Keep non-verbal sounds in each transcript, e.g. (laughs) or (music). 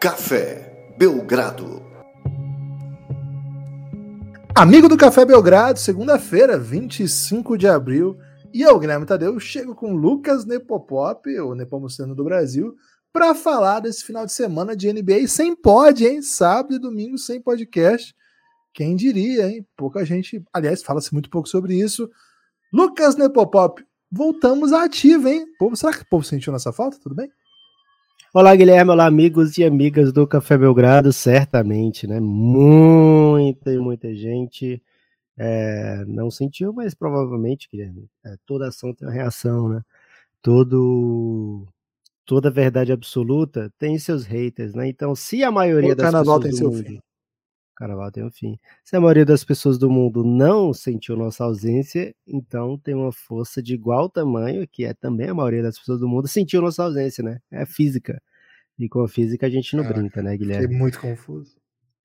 Café Belgrado. Amigo do Café Belgrado, segunda-feira, 25 de abril. E eu, Guilherme Tadeu, chego com Lucas Nepopop, o Nepomuceno do Brasil, para falar desse final de semana de NBA sem pod, hein? Sábado e domingo sem podcast. Quem diria, hein? Pouca gente, aliás, fala-se muito pouco sobre isso. Lucas Nepopop, voltamos à ativa, hein? Povo, será que o povo sentiu nossa falta? Tudo bem? Olá, Guilherme. Olá, amigos e amigas do Café Belgrado. Certamente, né? Muita e muita gente é, não sentiu, mas provavelmente, Guilherme, é, toda ação tem uma reação, né? Todo, toda verdade absoluta tem seus haters, né? Então, se a maioria das pessoas tem seu mundo, fim. Carnaval tem um fim. Se a maioria das pessoas do mundo não sentiu nossa ausência, então tem uma força de igual tamanho, que é também a maioria das pessoas do mundo, sentiu nossa ausência, né? É física. E com a física a gente não brinca, né, Guilherme? Fiquei muito confuso.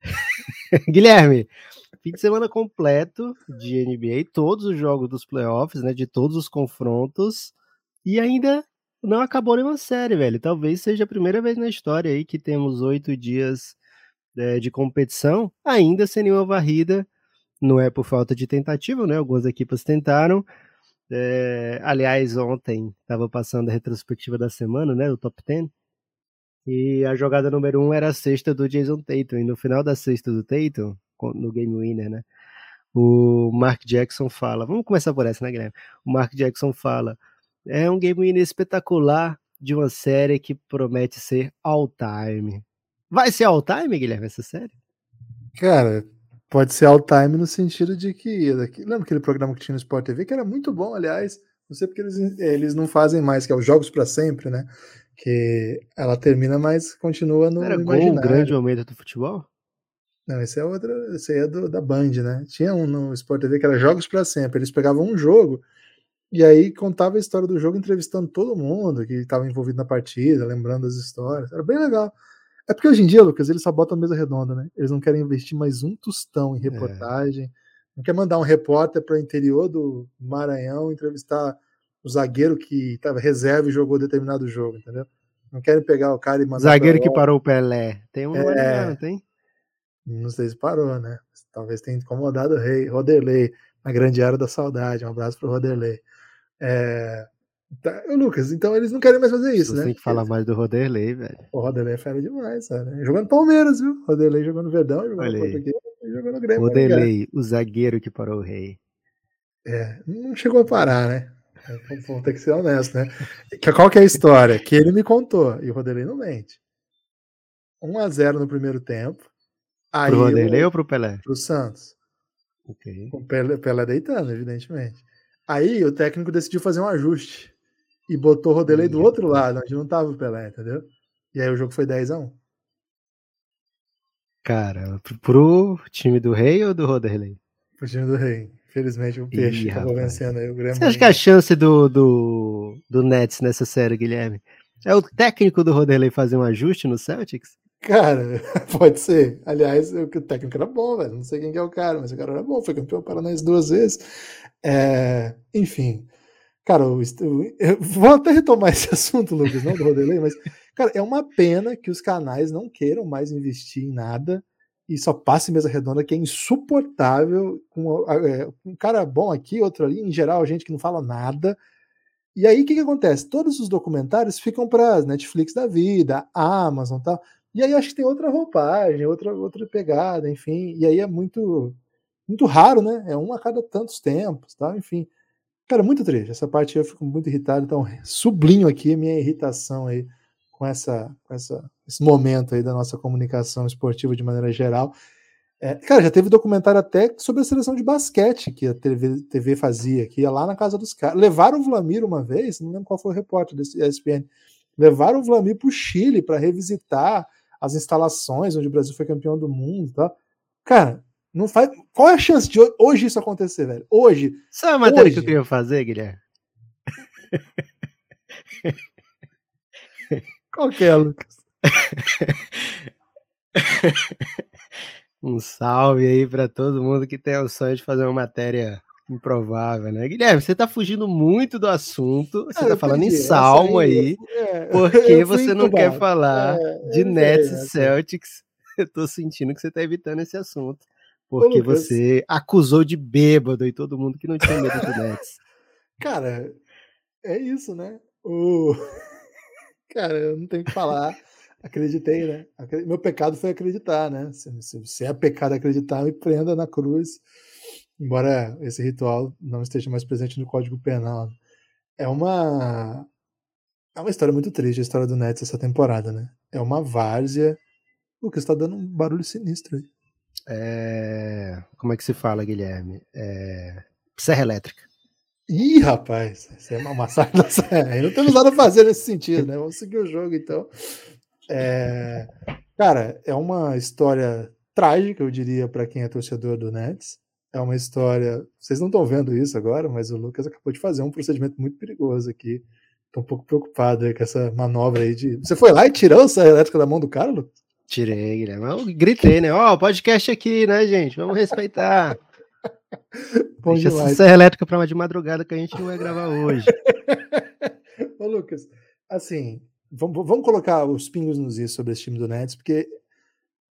(laughs) Guilherme, fim de semana completo de NBA, todos os jogos dos playoffs, né? De todos os confrontos. E ainda não acabou nenhuma série, velho. Talvez seja a primeira vez na história aí que temos oito dias é, de competição, ainda sem nenhuma varrida. Não é por falta de tentativa, né? Algumas equipes tentaram. É, aliás, ontem estava passando a retrospectiva da semana, né? O top 10. E a jogada número um era a sexta do Jason Tatum. E no final da sexta do Tatum, no game winner, né? O Mark Jackson fala. Vamos começar por essa, né, Guilherme? O Mark Jackson fala. É um game winner espetacular de uma série que promete ser all time. Vai ser all time, Guilherme, essa série? Cara, pode ser all time no sentido de que. Lembra aquele programa que tinha no Sport TV, que era muito bom, aliás. Não sei porque eles, eles não fazem mais, que é os Jogos para Sempre, né? Que ela termina, mas continua no. Era gol o grande momento do futebol? Não, esse é outra. Esse aí é do, da Band, né? Tinha um no Sport TV que era Jogos para Sempre. Eles pegavam um jogo e aí contava a história do jogo, entrevistando todo mundo que estava envolvido na partida, lembrando as histórias. Era bem legal. É porque hoje em dia, Lucas, eles só botam a mesa redonda, né? Eles não querem investir mais um tostão em é. reportagem. É. Não quer mandar um repórter para o interior do Maranhão entrevistar o zagueiro que estava reserva e jogou determinado jogo, entendeu? Não querem pegar o cara e mandar. Zagueiro que parou o Pelé. Tem um é, não tem? Não sei se parou, né? Talvez tenha incomodado o rei, Roderley, na grande área da saudade. Um abraço para o Roderley. É, Tá, Lucas, então eles não querem mais fazer isso, Você né? tem que falar mais do Roderley, velho. O Roderley é fera demais, cara. Jogando Palmeiras, viu? Roderley jogando Verdão, jogando Português, jogando Grêmio. Tá Roderley, o zagueiro que parou o rei. É, não chegou a parar, né? Vamos ter que ser honesto, né? Qual que é a história? Que ele me contou, e o Roderley não mente. 1x0 no primeiro tempo. Aí pro Roderley ou pro Pelé? Pro Santos. Ok. O Pelé, Pelé deitando, evidentemente. Aí o técnico decidiu fazer um ajuste e botou o Rodelei do outro lado, onde não tava o Pelé, entendeu? E aí o jogo foi 10 a 1 Cara, pro time do Rei ou do Roderley? Pro time do Rei. Infelizmente o Peixe Ih, acabou vencendo aí o Grêmio. Você acha que a chance do, do, do Nets nessa série, Guilherme, é o técnico do Roderley fazer um ajuste no Celtics? Cara, (laughs) pode ser. Aliás, o técnico era bom, velho. Não sei quem que é o cara, mas o cara era bom. Foi campeão paranaense duas vezes. É, enfim. Cara, eu, eu, vou até retomar (laughs) esse assunto, Lucas, não do Rodelei, mas, cara, é uma pena que os canais não queiram mais investir em nada e só passe mesa redonda, que é insuportável. Com é, um cara bom aqui, outro ali, em geral, gente que não fala nada. E aí, o que, que acontece? Todos os documentários ficam para Netflix da vida, Amazon e tal. E aí, acho que tem outra roupagem, outra, outra pegada, enfim. E aí é muito, muito raro, né? É um a cada tantos tempos, tá? Enfim. Cara, muito triste. Essa parte eu fico muito irritado, então (laughs) sublinho aqui a minha irritação aí com essa, com essa, esse momento aí da nossa comunicação esportiva de maneira geral. É, cara, já teve documentário até sobre a seleção de basquete que a TV, TV fazia, que ia lá na casa dos caras. Levaram o Vlamir uma vez, não lembro qual foi o repórter desse ESPN, levaram o Vlamir para o Chile para revisitar as instalações onde o Brasil foi campeão do mundo, tá? Cara, não faz. Qual é a chance de hoje isso acontecer, velho? Hoje. Sabe a matéria hoje... que eu queria fazer, Guilherme? (laughs) Qual que é, Lucas? (laughs) um salve aí para todo mundo que tem o sonho de fazer uma matéria Improvável, né? Guilherme, você tá fugindo muito do assunto. Você ah, tá falando entendi. em salmo aí, aí é, (laughs) porque você não quer falar é, de Nets e Celtics. Eu tô sentindo que você tá evitando esse assunto. Porque Ô, você acusou de bêbado e todo mundo que não tinha medo do Nets. (laughs) Cara, é isso, né? O... (laughs) Cara, eu não tenho que falar. Acreditei, né? Meu pecado foi acreditar, né? Se, se, se é pecado acreditar, me prenda na cruz. Embora esse ritual não esteja mais presente no Código Penal. É uma. É uma história muito triste a história do Nets essa temporada, né? É uma várzea. O que está dando um barulho sinistro aí. É... Como é que se fala, Guilherme? É... Serra elétrica. Ih, rapaz, isso é uma massacre da serra. Não temos nada a fazer nesse sentido, né? Vamos seguir o jogo então. É... Cara, é uma história trágica, eu diria, para quem é torcedor do Nets. É uma história. Vocês não estão vendo isso agora, mas o Lucas acabou de fazer um procedimento muito perigoso aqui. Tô um pouco preocupado com essa manobra aí de. Você foi lá e tirou essa elétrica da mão do cara, Lucas? Tirei, Guilherme. Eu gritei, né? Ó, oh, podcast aqui, né, gente? Vamos respeitar. (laughs) Bom Deixa demais. essa serra elétrica para uma de madrugada que a gente não vai gravar hoje. (laughs) Ô, Lucas, assim, vamos, vamos colocar os pingos nos is sobre esse time do Nets, porque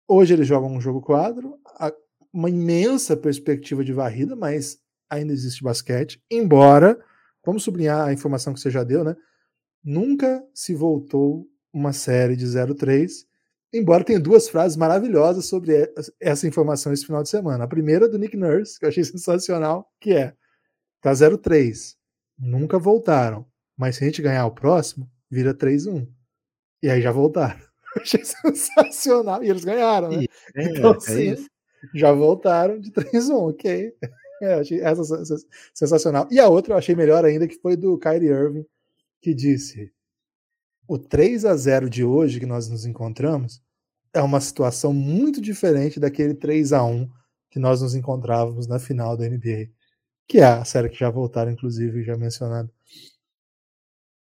hoje eles jogam um jogo quadro, uma imensa perspectiva de varrida, mas ainda existe basquete, embora, vamos sublinhar a informação que você já deu, né? Nunca se voltou uma série de 0-3, embora tenha duas frases maravilhosas sobre essa informação esse final de semana. A primeira é do Nick Nurse, que eu achei (laughs) sensacional, que é tá 0-3, nunca voltaram, mas se a gente ganhar o próximo, vira 3-1. E aí já voltaram. (laughs) Eu achei sensacional. E eles ganharam, né? É, então, é assim, é já voltaram de (laughs) 3-1, ok. É, achei essa sensacional. E a outra eu achei melhor ainda, que foi do Kyrie Irving, que disse: o 3 a 0 de hoje que nós nos encontramos é uma situação muito diferente daquele 3 a 1 que nós nos encontrávamos na final da NBA, que é a série que já voltaram, inclusive, já mencionado.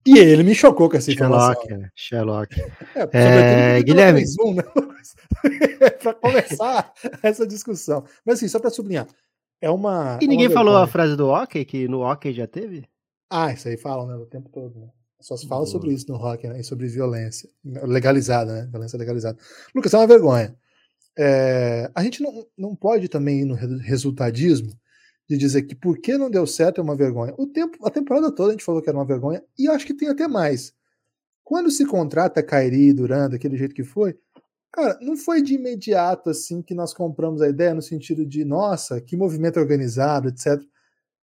E ele me chocou com essa informação. Sherlock, Sherlock. É, é, Guilherme. 3, 1, né? (laughs) para começar (laughs) essa discussão. Mas assim, só para sublinhar, é uma. E ninguém uma falou a frase do hockey, que no hockey já teve? Ah, isso aí falam, né? O tempo todo, né? Só se fala sobre isso no rock, né? E sobre violência legalizada, né? Violência legalizada. Lucas, é uma vergonha. É, a gente não, não pode também ir no resultadismo de dizer que por que não deu certo é uma vergonha. O tempo, a temporada toda a gente falou que era uma vergonha e acho que tem até mais. Quando se contrata Kairi, Duran, daquele jeito que foi, Cara, não foi de imediato assim que nós compramos a ideia no sentido de, nossa, que movimento organizado, etc.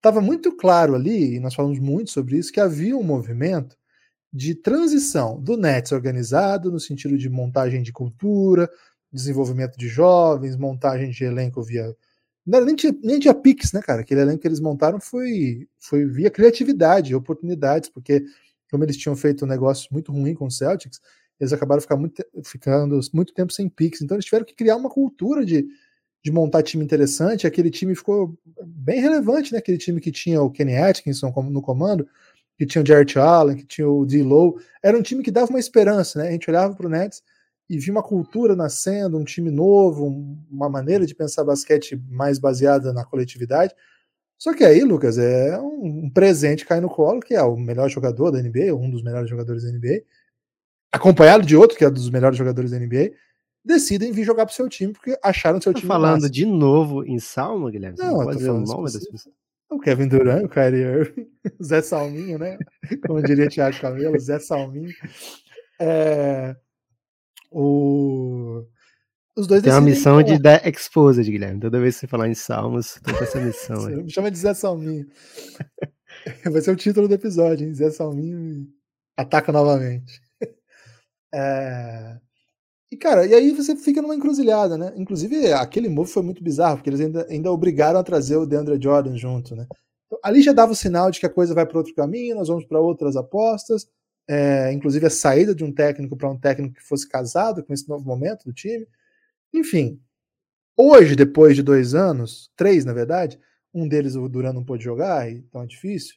Tava muito claro ali, e nós falamos muito sobre isso, que havia um movimento de transição do Nets organizado, no sentido de montagem de cultura, desenvolvimento de jovens, montagem de elenco via. Não, nem, tinha, nem tinha Pix, né, cara? Aquele elenco que eles montaram foi, foi via criatividade, oportunidades, porque como eles tinham feito um negócio muito ruim com o Celtics, eles acabaram ficando muito, ficando muito tempo sem picks. Então eles tiveram que criar uma cultura de, de montar time interessante. Aquele time ficou bem relevante, né? Aquele time que tinha o Kenny Atkinson no comando, que tinha o Jarrett Allen, que tinha o D-Low. Era um time que dava uma esperança, né? A gente olhava para o Nets e via uma cultura nascendo, um time novo, uma maneira de pensar basquete mais baseada na coletividade. Só que aí, Lucas, é um presente cair no colo, que é o melhor jogador da NBA, um dos melhores jogadores da NBA, acompanhado de outro, que é dos melhores jogadores da NBA, decidem vir jogar pro seu time porque acharam seu tá time falando massa. de novo em Salmo, Guilherme? Não, não pode dizer o nome das pessoas. O Kevin Durant, o Kyrie Irving, (laughs) o Zé Salminho, né? Como diria Thiago Camelo, Zé Salminho. É, o... Os dois Tem uma missão de dar exposed, Guilherme. Toda vez que você falar em Salmos, tô com essa missão. Aí. Me chama de Zé Salminho. (laughs) Vai ser o título do episódio, hein? Zé Salminho ataca novamente. (laughs) É... E, cara, e aí você fica numa encruzilhada, né? Inclusive, aquele move foi muito bizarro, porque eles ainda, ainda obrigaram a trazer o DeAndre Jordan junto, né? Então, ali já dava o sinal de que a coisa vai para outro caminho, nós vamos para outras apostas, é, inclusive a saída de um técnico para um técnico que fosse casado com esse novo momento do time. Enfim, hoje, depois de dois anos, três na verdade, um deles o Duran não pôde jogar, então é difícil.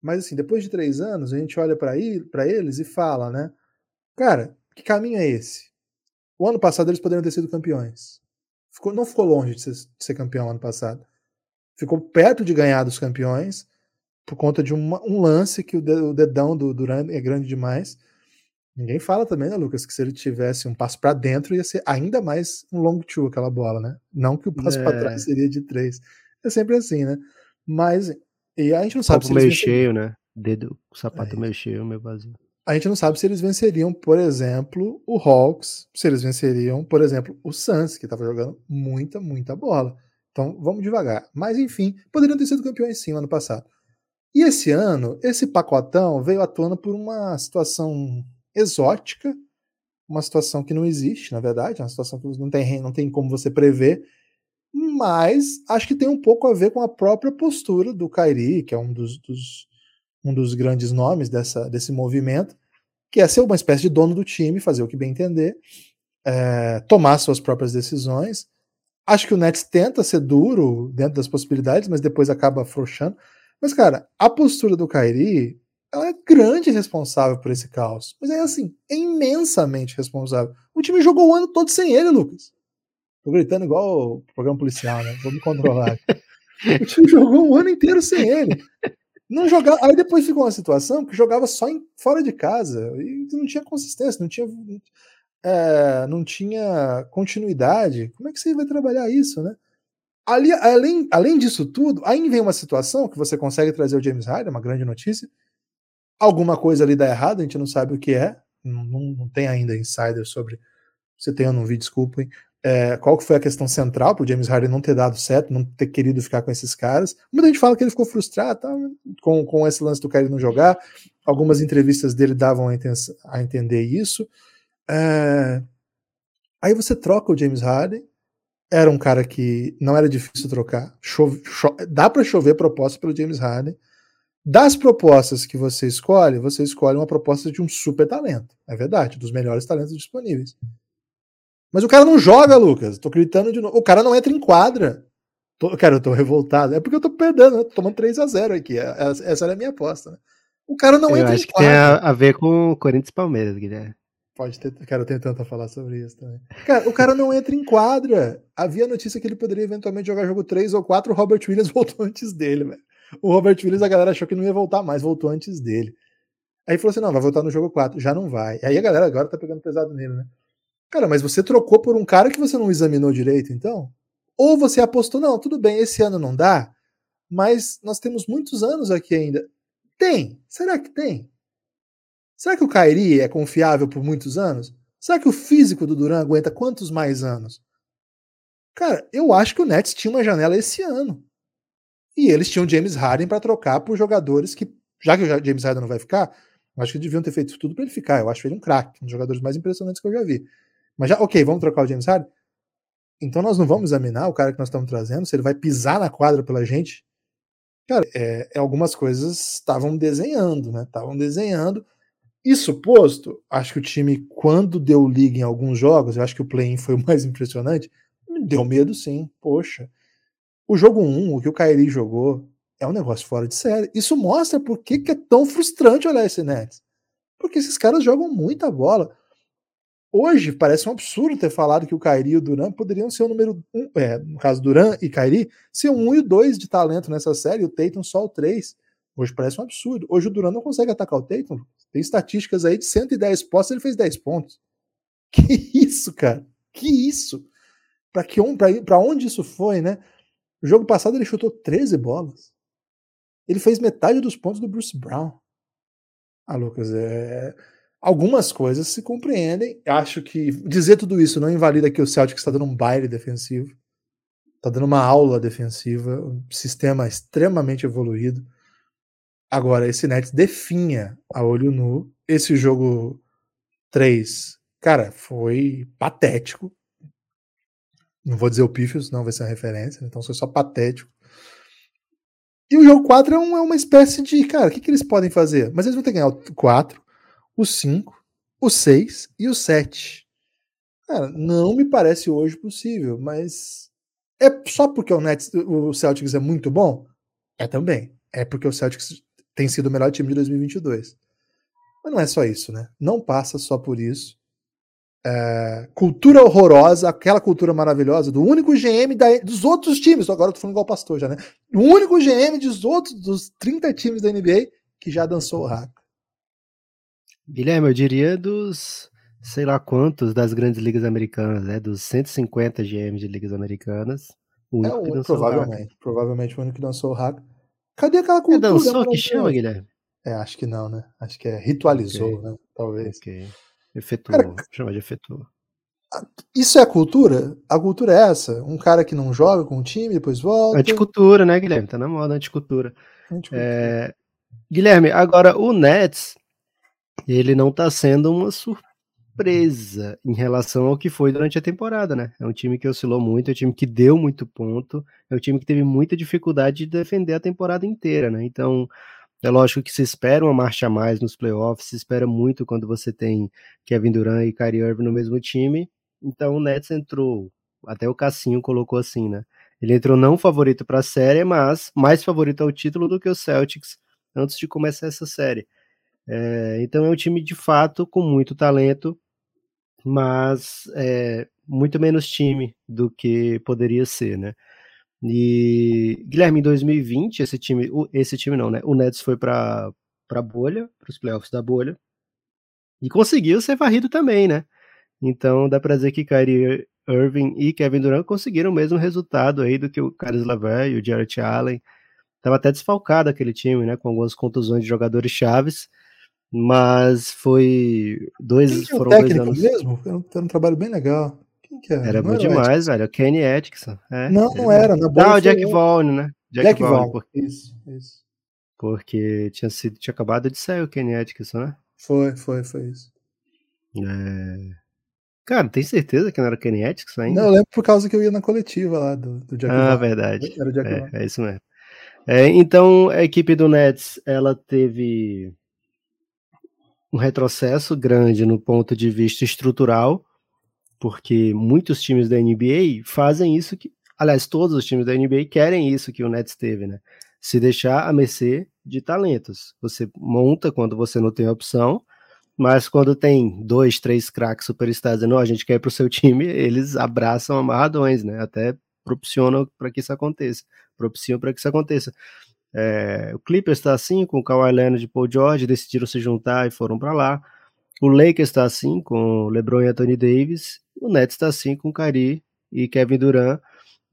Mas assim, depois de três anos, a gente olha para eles e fala, né? Cara, que caminho é esse? O ano passado eles poderiam ter sido campeões. Ficou, não ficou longe de ser, de ser campeão ano passado. ficou perto de ganhar dos campeões por conta de uma, um lance que o dedão do Durant é grande demais. Ninguém fala também, né, Lucas, que se ele tivesse um passo para dentro ia ser ainda mais um long two aquela bola, né? Não que o passo é. para trás seria de três. É sempre assim, né? Mas e a gente não sabe Copo se meio cheio, né? Dedo, o sapato é. meio cheio, meio vazio. A gente não sabe se eles venceriam, por exemplo, o Hawks, se eles venceriam, por exemplo, o Suns, que estava jogando muita, muita bola. Então, vamos devagar. Mas, enfim, poderiam ter sido campeões sim ano passado. E esse ano, esse pacotão veio atuando por uma situação exótica, uma situação que não existe, na verdade, uma situação que não tem, não tem como você prever, mas acho que tem um pouco a ver com a própria postura do Kairi, que é um dos, dos, um dos grandes nomes dessa, desse movimento, que é ser uma espécie de dono do time, fazer o que bem entender, é, tomar suas próprias decisões. Acho que o Nets tenta ser duro dentro das possibilidades, mas depois acaba afrouxando. Mas, cara, a postura do Kairi, ela é grande responsável por esse caos. Mas é assim, é imensamente responsável. O time jogou o ano todo sem ele, Lucas. Tô gritando igual o programa policial, né? Vou me controlar. (laughs) o time jogou o ano inteiro sem ele. Não jogava. Aí depois ficou uma situação que jogava só em, fora de casa. E não tinha consistência, não tinha, é, não tinha continuidade. Como é que você vai trabalhar isso, né? Ali, além, além disso tudo, aí vem uma situação que você consegue trazer o James Harden, uma grande notícia. Alguma coisa ali dá errado, a gente não sabe o que é. Não, não, não tem ainda insider sobre. Se tem, eu não vi, desculpem é, qual que foi a questão central para o James Harden não ter dado certo, não ter querido ficar com esses caras. Muita gente fala que ele ficou frustrado tá, com, com esse lance do cara não jogar. Algumas entrevistas dele davam a, a entender isso. É, aí você troca o James Harden. Era um cara que não era difícil trocar. Chove, chove, dá para chover proposta pelo James Harden. Das propostas que você escolhe, você escolhe uma proposta de um super talento. É verdade, dos melhores talentos disponíveis. Mas o cara não joga, Lucas. Tô gritando de novo. O cara não entra em quadra. Tô, cara, eu tô revoltado. É porque eu tô perdendo, né? Tô tomando 3x0 aqui. É, é, essa era a minha aposta, né? O cara não eu entra em quadra. Acho que tem a, a, ver com o Corinthians Palmeiras, Guilherme. Pode ter, cara, eu tenho tanto a falar sobre isso também. Cara, o cara não entra em quadra. Havia notícia que ele poderia eventualmente jogar jogo 3 ou 4, o Robert Williams (laughs) voltou antes dele, velho. O Robert Williams, a galera achou que não ia voltar mais, voltou antes dele. Aí falou assim: não, vai voltar no jogo 4. Já não vai. Aí a galera agora tá pegando pesado nele, né? Cara, mas você trocou por um cara que você não examinou direito, então? Ou você apostou, não, tudo bem, esse ano não dá, mas nós temos muitos anos aqui ainda. Tem. Será que tem? Será que o Kairi é confiável por muitos anos? Será que o físico do Duran aguenta quantos mais anos? Cara, eu acho que o Nets tinha uma janela esse ano. E eles tinham James Harden para trocar por jogadores que, já que o James Harden não vai ficar, eu acho que deviam ter feito tudo para ele ficar. Eu acho ele um craque, um dos jogadores mais impressionantes que eu já vi. Mas já, ok, vamos trocar o James Harden? Então nós não vamos examinar o cara que nós estamos trazendo, se ele vai pisar na quadra pela gente. Cara, é, é algumas coisas estavam desenhando, né? Estavam desenhando. Isso posto, acho que o time, quando deu liga em alguns jogos, eu acho que o play-in foi o mais impressionante, deu medo sim, poxa. O jogo 1, o que o Kairi jogou, é um negócio fora de série. Isso mostra por que, que é tão frustrante olhar esse Nets. Porque esses caras jogam muita bola. Hoje parece um absurdo ter falado que o Kairi e o Duran poderiam ser o número um, é, no caso Duran e Kairi, ser um e o dois de talento nessa série, o Tatum só o três. Hoje parece um absurdo. Hoje o Duran não consegue atacar o Tatum. Tem estatísticas aí de 110 postos, ele fez 10 pontos. (laughs) Que isso, cara? Que isso? Para que para onde isso foi, né? O jogo passado ele chutou 13 bolas. Ele fez metade dos pontos do Bruce Brown. Ah, Lucas, é algumas coisas se compreendem. Acho que dizer tudo isso não invalida que o Celtic está dando um baile defensivo, está dando uma aula defensiva, um sistema extremamente evoluído. Agora, esse Nets definha a olho nu. Esse jogo 3, cara, foi patético. Não vou dizer o pífio, senão vai ser uma referência, então foi só patético. E o jogo 4 é, é uma espécie de, cara, o que, que eles podem fazer? Mas eles vão ter que ganhar o 4, o 5, o 6 e o 7. Cara, não me parece hoje possível, mas é só porque o, Nets, o Celtics é muito bom? É também. É porque o Celtics tem sido o melhor time de 2022. Mas não é só isso, né? Não passa só por isso. é, cultura horrorosa, aquela cultura maravilhosa do único GM da, dos outros times, agora eu tô falando igual pastor já, né? O único GM dos outros, dos 30 times da NBA que já dançou o rato. Guilherme, eu diria dos sei lá quantos das grandes ligas americanas, né? Dos 150 GMs de ligas americanas. O único é o único, provavelmente. O provavelmente o único que dançou o hack. Cadê aquela é cultura? É dançou que chama, Guilherme? É, acho que não, né? Acho que é ritualizou, okay. né? Talvez. Ok. Efetuou. Cara, chama de efetuou. Isso é a cultura? A cultura é essa? Um cara que não joga com o time, depois volta. Anticultura, né, Guilherme? Tá na moda anticultura. anticultura. É... Guilherme, agora o Nets, ele não tá sendo uma surpresa em relação ao que foi durante a temporada, né? É um time que oscilou muito, é um time que deu muito ponto, é um time que teve muita dificuldade de defender a temporada inteira, né? Então, é lógico que se espera uma marcha a mais nos playoffs, se espera muito quando você tem Kevin Durant e Kyrie Irving no mesmo time. Então o Nets entrou, até o Cassinho colocou assim, né? Ele entrou não favorito para a série, mas mais favorito ao título do que o Celtics antes de começar essa série. É, então é um time de fato com muito talento, mas é, muito menos time do que poderia ser, né? E Guilherme, em 2020, esse time, esse time não, né? O Nets foi para para bolha, para os playoffs da bolha, e conseguiu ser varrido também, né? Então dá para dizer que Kyrie Irving e Kevin Durant conseguiram o mesmo resultado aí do que o Caris LeVert e o Jarrett Allen. Tava até desfalcado aquele time, né? Com algumas contusões de jogadores chaves, mas foi dois, Quem foram dois anos. mesmo? Foi um, trabalho bem legal. Quem que era? Era não bom era demais, velho. O Kenny Atkinson. É, não, não era. Na não, o Jack Vaughn, né? Jack, Jack Vaughn. Porque... Isso, isso. Porque tinha, sido, tinha acabado de sair o Kenny Atkinson, né? Foi, foi, foi isso. É... Cara, tem certeza que não era o Kenny Atkinson ainda? Não, eu lembro por causa que eu ia na coletiva lá do, do Jack Ah, Vaughn. verdade. Era o Jack é, é isso mesmo. É, então, a equipe do Nets, ela teve um retrocesso grande no ponto de vista estrutural, porque muitos times da NBA fazem isso que, aliás, todos os times da NBA querem isso que o Nets teve, né? Se deixar a mercê de talentos. Você monta quando você não tem opção, mas quando tem dois, três craques superstars dizendo, a gente quer ir pro seu time, (laughs) eles abraçam amarradões, né? Até propiciam para que isso aconteça. Propiciam para que isso aconteça. É, o Clippers está assim, com o Kawhi Leonard e Paul George, decidiram se juntar e foram para lá. O Lakers está assim, com LeBron e Anthony Davis. O Nets está assim com Kyrie e Kevin Durant.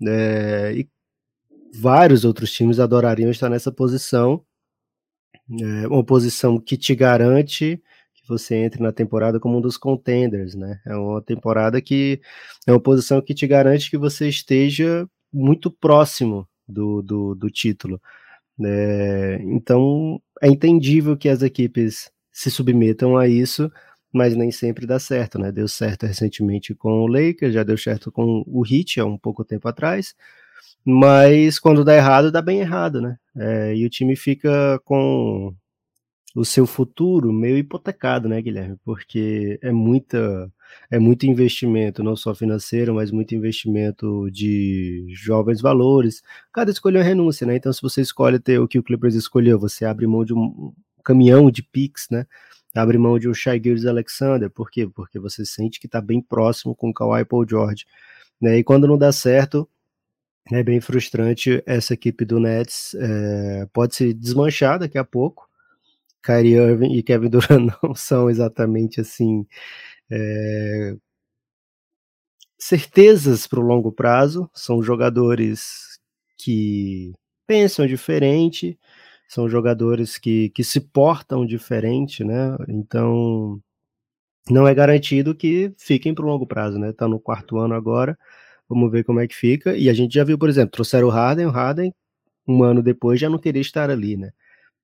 É, e vários outros times adorariam estar nessa posição. É uma posição que te garante que você entre na temporada como um dos contenders, né? É uma temporada que é uma posição que te garante que você esteja muito próximo do, do, do título. É, então é entendível que as equipes se submetam a isso mas nem sempre dá certo, né? Deu certo recentemente com o Lakers, já deu certo com o Heat há um pouco tempo atrás, mas quando dá errado, dá bem errado, né? É, e o time fica com o seu futuro meio hipotecado, né, Guilherme? Porque é muita é muito investimento, não só financeiro, mas muito investimento de jovens valores. Cada escolha é uma renúncia, né? Então, se você escolhe ter o que o Clippers escolheu, você abre mão de um caminhão de picks, né? abre mão de um Shai Gilles Alexander, por quê? Porque você sente que está bem próximo com o Kawhi Paul George, né? E quando não dá certo, é bem frustrante essa equipe do Nets, é, pode se desmanchar daqui a pouco. Kyrie Irving e Kevin Durant (laughs) não são exatamente assim é, certezas para o longo prazo, são jogadores que pensam diferente, são jogadores que, que se portam diferente, né? Então não é garantido que fiquem para o longo prazo, né? Tá no quarto ano agora, vamos ver como é que fica. E a gente já viu, por exemplo, trouxeram o Harden, o Harden um ano depois já não queria estar ali, né?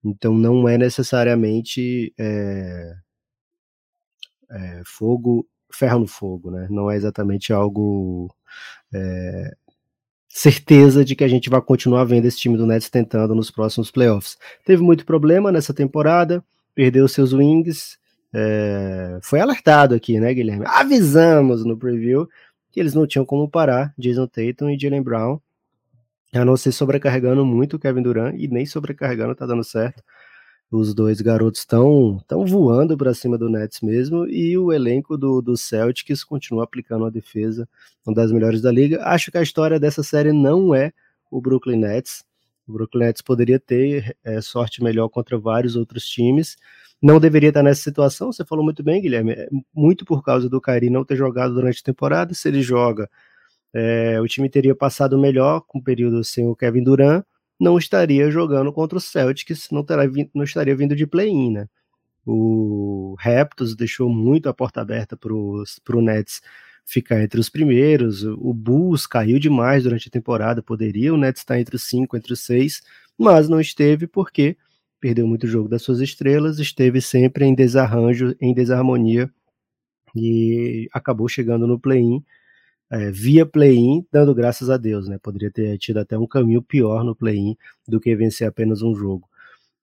Então não é necessariamente é, é, fogo, ferro no fogo, né? Não é exatamente algo é, certeza de que a gente vai continuar vendo esse time do Nets tentando nos próximos playoffs. Teve muito problema nessa temporada, perdeu seus wings, é, foi alertado aqui, né, Guilherme? Avisamos no preview que eles não tinham como parar Jason Tatum e Jalen Brown, a não ser sobrecarregando muito o Kevin Durant, e nem sobrecarregando tá dando certo. Os dois garotos estão tão voando para cima do Nets mesmo e o elenco do, do Celtics continua aplicando a defesa, uma das melhores da liga. Acho que a história dessa série não é o Brooklyn Nets. O Brooklyn Nets poderia ter é, sorte melhor contra vários outros times. Não deveria estar nessa situação, você falou muito bem, Guilherme, é muito por causa do Kyrie não ter jogado durante a temporada. Se ele joga, é, o time teria passado melhor com o período sem o Kevin Durant não estaria jogando contra o Celtics, não, terá, não estaria vindo de play-in, né? O Raptors deixou muito a porta aberta para o Nets ficar entre os primeiros. O Bulls caiu demais durante a temporada, poderia o Nets estar entre os cinco, entre os seis, mas não esteve porque perdeu muito o jogo das suas estrelas, esteve sempre em desarranjo, em desarmonia e acabou chegando no play-in é, via play-in, dando graças a Deus, né? Poderia ter tido até um caminho pior no play-in do que vencer apenas um jogo.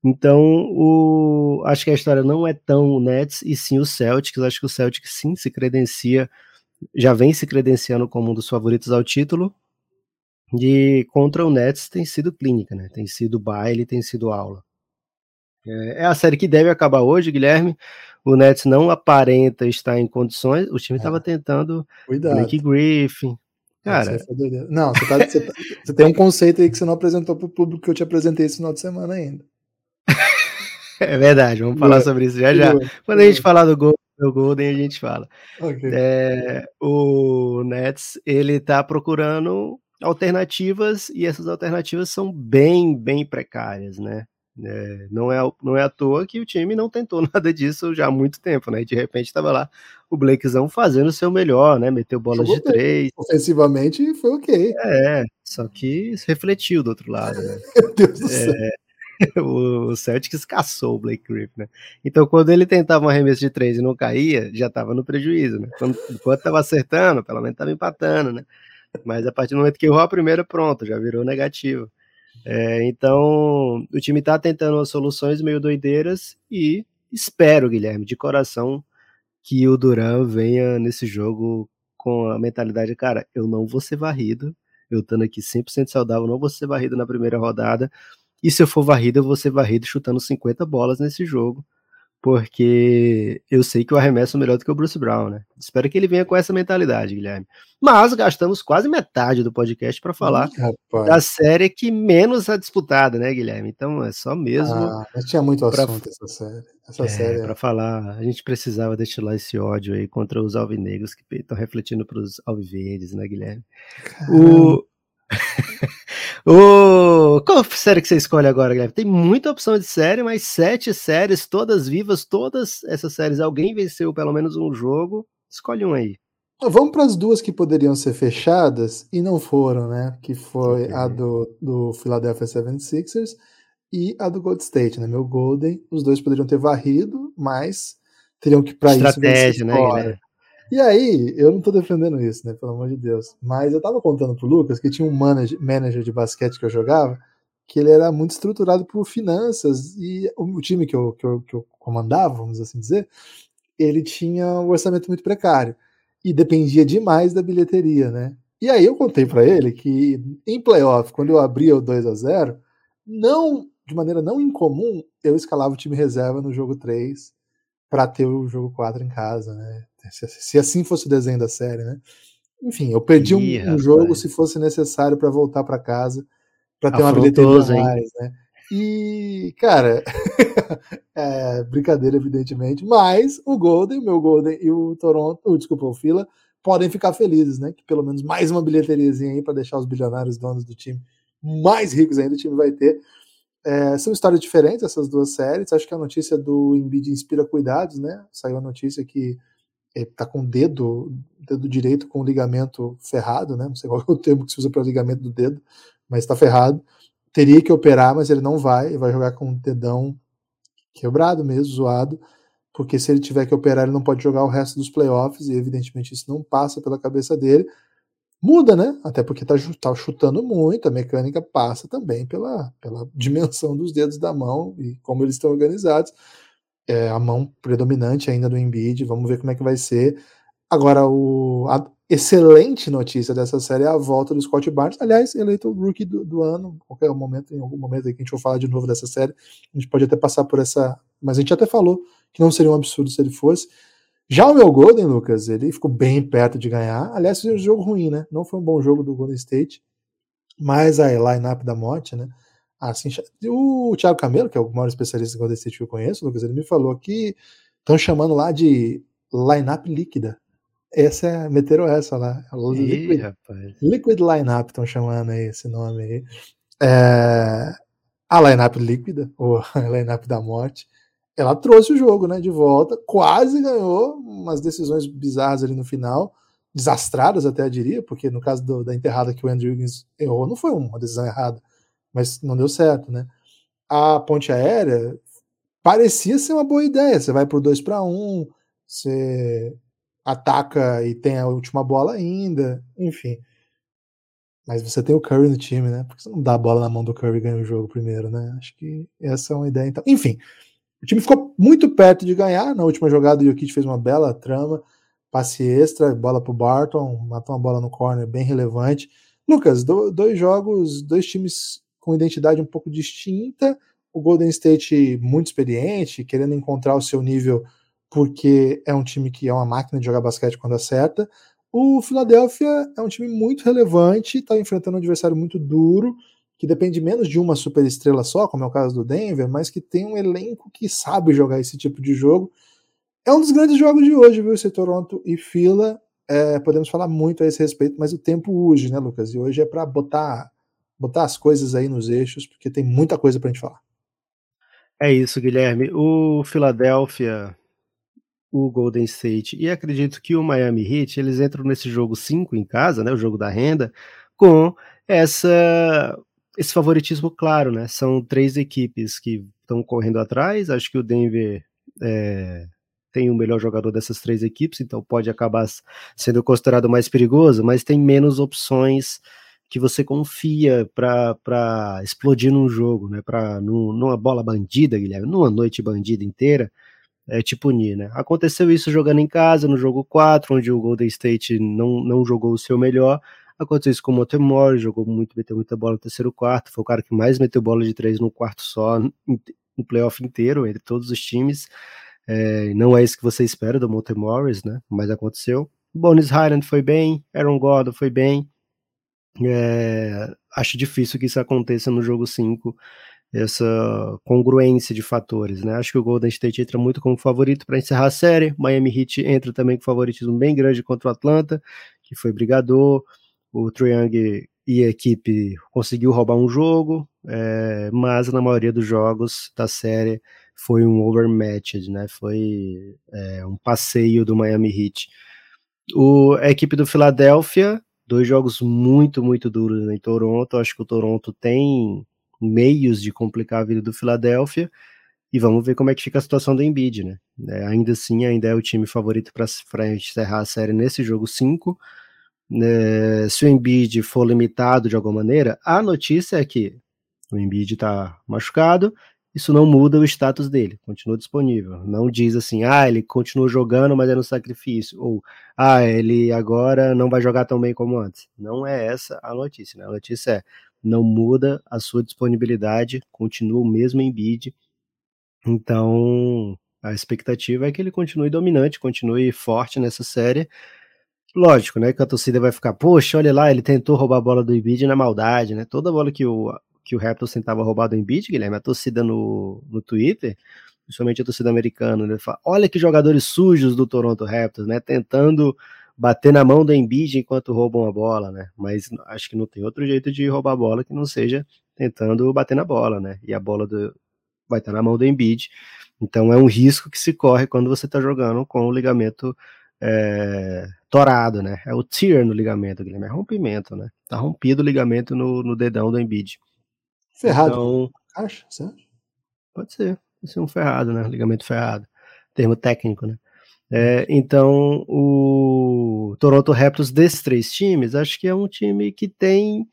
Então, o, acho que a história não é tão o Nets e sim o Celtics. Acho que o Celtics sim se credencia, já vem se credenciando como um dos favoritos ao título. E contra o Nets tem sido clínica, né? Tem sido baile, tem sido aula. É, é a série que deve acabar hoje, Guilherme. O Nets não aparenta estar em condições. O time estava é. tentando Cuidado. Blake Griffin. Cara, não, você, tá, você, tá, você, tem um conceito aí que você não apresentou para o público que eu te apresentei esse final de semana ainda. (laughs) é verdade, vamos falar sobre isso já já. Quando a gente falar do gol do Golden, a gente fala. Okay. É, o Nets ele está procurando alternativas e essas alternativas são bem, bem precárias, né? É, não, é, não é à toa que o time não tentou (laughs) nada disso já há muito tempo, né? E de repente estava lá o Blakezão fazendo o seu melhor, né? Meteu bolas Jogou de três. Ofensivamente foi ok. É, só que refletiu do outro lado, né? (laughs) Meu Deus do céu. É, (laughs) o Celtics caçou o Blake Griffin, né? Então, quando ele tentava um arremesso de três e não caía, já estava no prejuízo, né? Quando, enquanto estava acertando, pelo menos estava empatando, né? Mas a partir do momento que errou a primeira, pronto, já virou negativo. É, então, o time está tentando soluções meio doideiras e espero, Guilherme, de coração, que o Duran venha nesse jogo com a mentalidade, cara, eu não vou ser varrido, eu estando aqui 100% saudável, não vou ser varrido na primeira rodada, e se eu for varrido, eu vou ser varrido chutando 50 bolas nesse jogo, porque eu sei que o arremesso é melhor do que o Bruce Brown, né? Espero que ele venha com essa mentalidade, Guilherme. Mas gastamos quase metade do podcast para falar Ih, da série que menos é disputada, né, Guilherme? Então é só mesmo. Ah, tinha muito pra... assunto essa série. Essa é, série. Para falar, a gente precisava destilar esse ódio aí contra os alvinegros que estão refletindo para os alviverdes, né, Guilherme? O o... Qual série que você escolhe agora, Guilherme? Tem muita opção de série, mas sete séries, todas vivas, todas essas séries. Alguém venceu pelo menos um jogo. Escolhe um aí. Vamos para as duas que poderiam ser fechadas e não foram, né? Que foi a do, do Philadelphia 76ers e a do Gold State, né? Meu Golden, os dois poderiam ter varrido, mas teriam que para isso Estratégia, né? E aí, eu não tô defendendo isso, né? Pelo amor de Deus. Mas eu tava contando pro Lucas que tinha um manager, manager de basquete que eu jogava, que ele era muito estruturado por finanças, e o time que eu, que eu, que eu comandava, vamos assim dizer, ele tinha um orçamento muito precário. E dependia demais da bilheteria, né? E aí eu contei para ele que em playoff, quando eu abria o 2 a 0 não de maneira não incomum, eu escalava o time reserva no jogo 3 para ter o jogo 4 em casa, né? Se, se, assim fosse o desenho da série, né? Enfim, eu perdi Ih, um, um jogo se fosse necessário para voltar para casa, para ter uma bilheteria mais, né? E, cara, (laughs) é, brincadeira, evidentemente, mas o Golden, meu Golden e o Toronto, oh, desculpa, o Fila, podem ficar felizes, né? Que pelo menos mais uma bilheteriazinha aí para deixar os bilionários donos do time mais ricos ainda o time vai ter. É, são histórias diferentes essas duas séries. Acho que a notícia do Embiid inspira cuidados, né? Saiu a notícia que está com o dedo, dedo direito com o ligamento ferrado, né? Não sei qual é o termo que se usa para ligamento do dedo, mas está ferrado. Teria que operar, mas ele não vai, ele vai jogar com o dedão quebrado mesmo, zoado, porque se ele tiver que operar, ele não pode jogar o resto dos playoffs, e evidentemente isso não passa pela cabeça dele. Muda, né? Até porque tá, tá chutando muito, a mecânica passa também pela, pela (laughs) dimensão dos dedos da mão e como eles estão organizados é, a mão predominante ainda do Embiid, vamos ver como é que vai ser. Agora, o, a, excelente notícia dessa série é a volta do Scott Barnes, aliás, eleito o rookie do, do, ano, qualquer momento, em algum momento aí que a gente for falar de novo dessa série, a gente pode até passar por essa, mas a gente até falou que não seria um absurdo se ele fosse. Já o meu Golden, Lucas, ele ficou bem perto de ganhar, aliás, foi um jogo ruim, né, não foi um bom jogo do Golden State, mas a line-up da morte, né, assim, o Thiago Camelo, que é o maior especialista em Golden State que eu conheço, Lucas, ele me falou que estão chamando lá de line-up líquida, essa é, meteram essa lá. Liquid, Liquid Lineup estão chamando aí esse nome aí. É, a lineup líquida, ou (laughs) a lineup da morte, ela trouxe o jogo né, de volta, quase ganhou, umas decisões bizarras ali no final, desastradas até diria, porque no caso do, da enterrada que o Andrew Wiggins errou, não foi uma decisão errada, mas não deu certo, né? A ponte aérea parecia ser uma boa ideia, você vai pro 2 para 1, você ataca e tem a última bola ainda, enfim. Mas você tem o Curry no time, né? Porque você não dá a bola na mão do Curry e ganha o jogo primeiro, né? Acho que essa é uma ideia. Então, enfim, o time ficou muito perto de ganhar. Na última jogada, o Jokic fez uma bela trama, passe extra, bola pro Barton, matou uma bola no corner bem relevante. Lucas, do, dois jogos, dois times com identidade um pouco distinta. O Golden State muito experiente, querendo encontrar o seu nível porque é um time que é uma máquina de jogar basquete quando acerta. O Philadelphia é um time muito relevante, está enfrentando um adversário muito duro, que depende menos de uma superestrela só, como é o caso do Denver, mas que tem um elenco que sabe jogar esse tipo de jogo. É um dos grandes jogos de hoje, viu? Esse Toronto e Fila. É, podemos falar muito a esse respeito, mas o tempo urge, né, Lucas? E hoje é para botar, botar as coisas aí nos eixos, porque tem muita coisa para a gente falar. É isso, Guilherme. O Philadelphia o Golden State e acredito que o Miami Heat, eles entram nesse jogo 5 em casa, né, o jogo da renda, com essa esse favoritismo claro, né? São três equipes que estão correndo atrás. Acho que o Denver é, tem o melhor jogador dessas três equipes, então pode acabar sendo considerado mais perigoso, mas tem menos opções que você confia para explodir num jogo, né? Para numa bola bandida, Guilherme, numa noite bandida inteira é, te punir, né? Aconteceu isso jogando em casa, no jogo 4, onde o Golden State não, não jogou o seu melhor. Aconteceu isso com o Montemore, jogou muito, meteu muita bola no terceiro quarto, foi o cara que mais meteu bola de três no quarto só, no playoff inteiro, entre todos os times. É, não é isso que você espera do Montemores, né? Mas aconteceu. Bonis Highland foi bem, Aaron Gordon foi bem. É, acho difícil que isso aconteça no jogo 5 essa congruência de fatores, né? Acho que o Golden State entra muito como favorito para encerrar a série. Miami Heat entra também com favoritismo bem grande contra o Atlanta, que foi brigador. O Triangle e a equipe conseguiu roubar um jogo, é, mas na maioria dos jogos da série foi um overmatched, né? Foi é, um passeio do Miami Heat. O, a equipe do Philadelphia, dois jogos muito, muito duros em Toronto. Acho que o Toronto tem meios de complicar a vida do Philadelphia. E vamos ver como é que fica a situação do Embiid, né? É, ainda assim, ainda é o time favorito para encerrar a série nesse jogo 5. É, se o Embiid for limitado de alguma maneira, a notícia é que o Embiid está machucado, isso não muda o status dele, continua disponível. Não diz assim, ah, ele continua jogando, mas é no sacrifício, ou ah, ele agora não vai jogar tão bem como antes. Não é essa a notícia, né? A notícia é não muda a sua disponibilidade, continua o mesmo em bid. Então, a expectativa é que ele continue dominante, continue forte nessa série. Lógico, né, que a torcida vai ficar, poxa, olha lá, ele tentou roubar a bola do Embiid na maldade, né? Toda bola que o que o Raptors tentava roubar do Embiid, Guilherme, a torcida no, no Twitter, principalmente a torcida americana, né, fala, olha que jogadores sujos do Toronto Raptors, né, tentando bater na mão do Embiid enquanto roubam a bola, né? Mas acho que não tem outro jeito de roubar a bola que não seja tentando bater na bola, né? E a bola do, vai estar na mão do Embiid. Então é um risco que se corre quando você está jogando com o ligamento é, torado, né? É o tear no ligamento, Guilherme, é rompimento, né? Tá rompido o ligamento no, no dedão do Embiid. Ferrado. Então, acha, certo? Pode ser, pode ser um ferrado, né? Ligamento ferrado. Termo técnico, né? É, então, o Toronto Raptors desses três times, acho que é um time que tem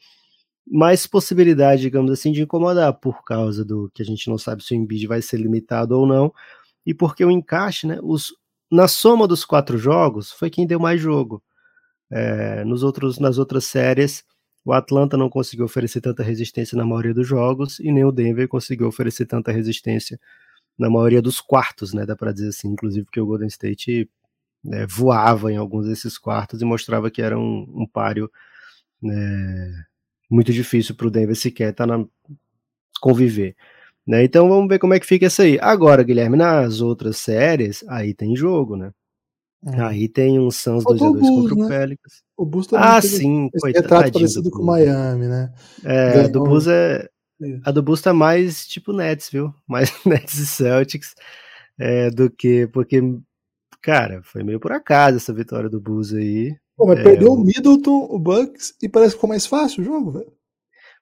mais possibilidade, digamos assim, de incomodar por causa do que a gente não sabe se o Embiid vai ser limitado ou não, e porque o encaixe, né, os, na soma dos quatro jogos, foi quem deu mais jogo. É, nos outros, nas outras séries, o Atlanta não conseguiu oferecer tanta resistência na maioria dos jogos e nem o Denver conseguiu oferecer tanta resistência na maioria dos quartos, né? Dá para dizer assim, inclusive que o Golden State né, voava em alguns desses quartos e mostrava que era um, um páreo né, muito difícil para o Denver sequer tá conviver. Né? Então vamos ver como é que fica isso aí. Agora, Guilherme, nas outras séries, aí tem jogo, né? Hum. Aí tem um Suns 2x2 contra o né? Pelicans. O Bulls também ah, sim, esse retrato parecido com o Miami, né? É, a do Bulls é... A do Bulls tá mais tipo Nets, viu? (laughs) Mais Nets e Celtics é, do que... Porque, cara, foi meio por acaso essa vitória do Bulls aí. Pô, mas é, perdeu o Middleton, o Bucks, e parece que ficou mais fácil o jogo, velho.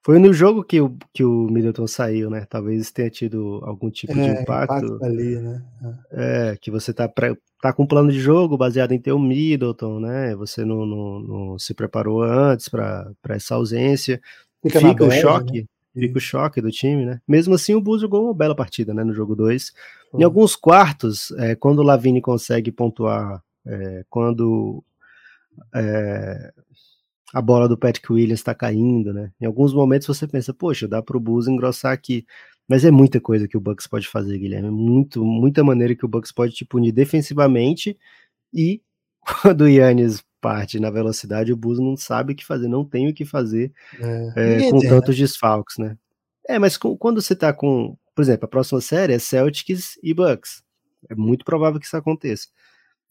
Foi no jogo que o, que o Middleton saiu, né? Talvez tenha tido algum tipo é, de impacto. impacto ali, né? É. é, que você tá, pré, tá com um plano de jogo baseado em ter o Middleton, né? Você não, não, não se preparou antes para essa ausência. Fica, Fica o choque. Né? Fica o choque do time, né? Mesmo assim, o Bulls jogou uma bela partida, né? No jogo 2. Em alguns quartos, é, quando o Lavine consegue pontuar, é, quando é, a bola do Patrick Williams está caindo, né? Em alguns momentos você pensa, poxa, dá para o Bulls engrossar aqui. Mas é muita coisa que o Bucks pode fazer, Guilherme. É muito, muita maneira que o Bucks pode te punir defensivamente e (laughs) quando o Yannis parte na velocidade, o Bulls não sabe o que fazer, não tem o que fazer é. É, com tantos desfalques, né? É, mas com, quando você tá com, por exemplo, a próxima série é Celtics e Bucks. É muito provável que isso aconteça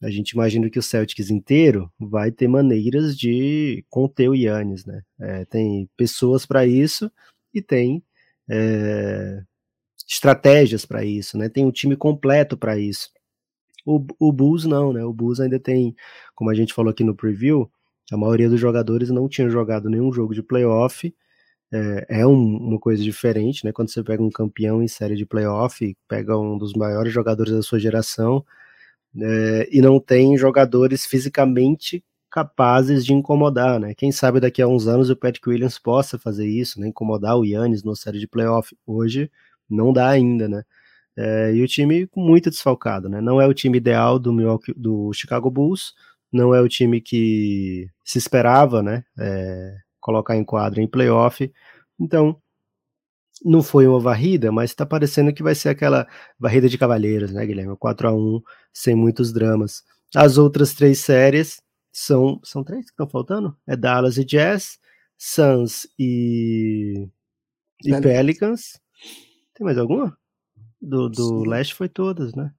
a gente imagina que o Celtics inteiro vai ter maneiras de conter o Yannis, né? É, tem pessoas para isso e tem é, estratégias para isso, né? Tem um time completo para isso. O, o Bulls não, né? O Bulls ainda tem, como a gente falou aqui no preview, a maioria dos jogadores não tinha jogado nenhum jogo de playoff. É, é um, uma coisa diferente, né? Quando você pega um campeão em série de playoff, pega um dos maiores jogadores da sua geração, é, e não tem jogadores fisicamente capazes de incomodar, né? Quem sabe daqui a uns anos o Patrick Williams possa fazer isso, né? Incomodar o Yannis no série de playoff. Hoje não dá ainda, né? É, e o time muito desfalcado, né? Não é o time ideal do, Milwaukee, do Chicago Bulls, não é o time que se esperava, né? É, colocar em quadra em playoff. Então, não foi uma varrida, mas tá parecendo que vai ser aquela varrida de cavalheiros, né, Guilherme? 4 a 1 sem muitos dramas. As outras três séries são. São três que estão faltando? É Dallas e Jazz, Suns e. e Pelicans. Pelicans. Tem mais alguma? Do, do leste foi todas, né?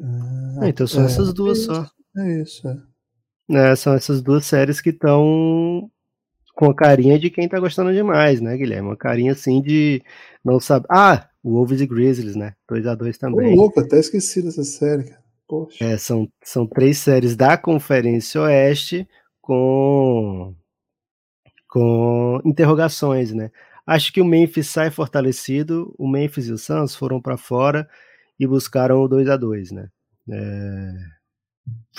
Ah, ah, então são é, essas duas é só. É isso, é. é. São essas duas séries que estão com a carinha de quem tá gostando demais, né, Guilherme? Uma carinha assim de não sabe. Ah, Wolves e Grizzlies, né? 2x2 também. Ô, louco, até esqueci dessa série, cara. Poxa. É, são, são três séries da Conferência Oeste com, com interrogações, né? Acho que o Memphis sai fortalecido, o Memphis e o Suns foram para fora e buscaram o 2 a 2 né? É...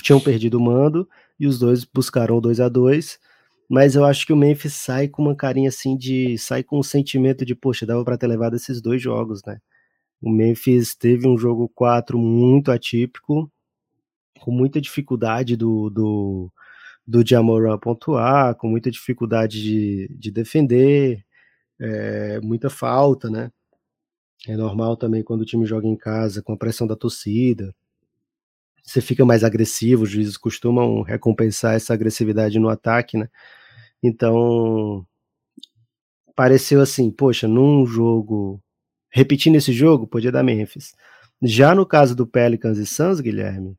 Tinham perdido o mando e os dois buscaram o 2 a 2 mas eu acho que o Memphis sai com uma carinha assim de. sai com um sentimento de, poxa, dava para ter levado esses dois jogos, né? O Memphis teve um jogo 4 muito atípico, com muita dificuldade do, do, do Jamoran pontuar, com muita dificuldade de, de defender, é, muita falta, né? É normal também quando o time joga em casa com a pressão da torcida. Você fica mais agressivo, os juízes costumam recompensar essa agressividade no ataque, né? Então, pareceu assim, poxa, num jogo, repetindo esse jogo, podia dar Memphis. Já no caso do Pelicans e Suns, Guilherme,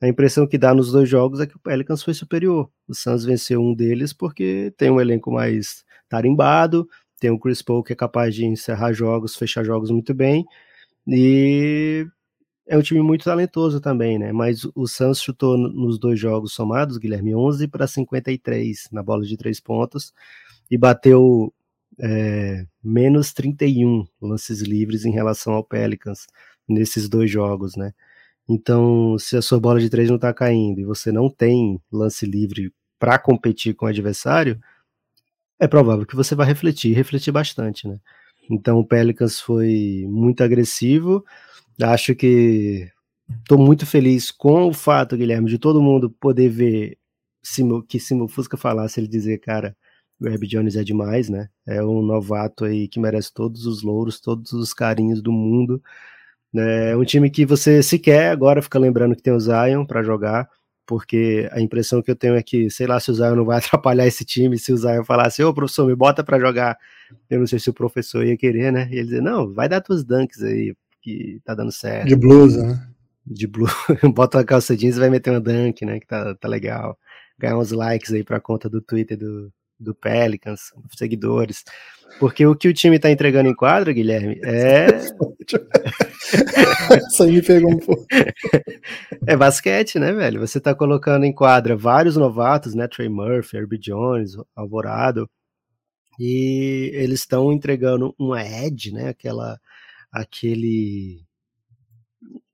a impressão que dá nos dois jogos é que o Pelicans foi superior. O Suns venceu um deles porque tem um elenco mais tarimbado, tem o Chris Paul que é capaz de encerrar jogos, fechar jogos muito bem, e é um time muito talentoso também, né? Mas o Suns chutou nos dois jogos somados, Guilherme, 11 para 53 na bola de três pontos e bateu é, menos 31 lances livres em relação ao Pelicans nesses dois jogos, né? Então, se a sua bola de três não tá caindo e você não tem lance livre para competir com o adversário, é provável que você vai refletir, refletir bastante, né? Então, o Pelicans foi muito agressivo, Acho que estou muito feliz com o fato, Guilherme, de todo mundo poder ver que Simo Fusca falasse, ele dizer, cara, o Herb Jones é demais, né? É um novato aí que merece todos os louros, todos os carinhos do mundo. É um time que você sequer agora fica lembrando que tem o Zion para jogar, porque a impressão que eu tenho é que, sei lá, se o Zion não vai (laughs) atrapalhar esse time, se o Zion falasse, ô professor, me bota para jogar, eu não sei se o professor ia querer, né? E ele dizer, não, vai dar tuas dunks aí, que tá dando certo. De blusa, né? De blusa, (laughs) bota uma calça jeans e vai meter uma dunk, né? Que tá, tá legal. Ganhar uns likes aí pra conta do Twitter do, do Pelicans, seguidores. Porque o que o time tá entregando em quadra, Guilherme, (laughs) é. Isso aí me pegou um pouco. (laughs) É basquete, né, velho? Você tá colocando em quadra vários novatos, né? Trey Murphy, Herbie Jones, Alvorado. E eles estão entregando uma edge, né? Aquela. Aquele.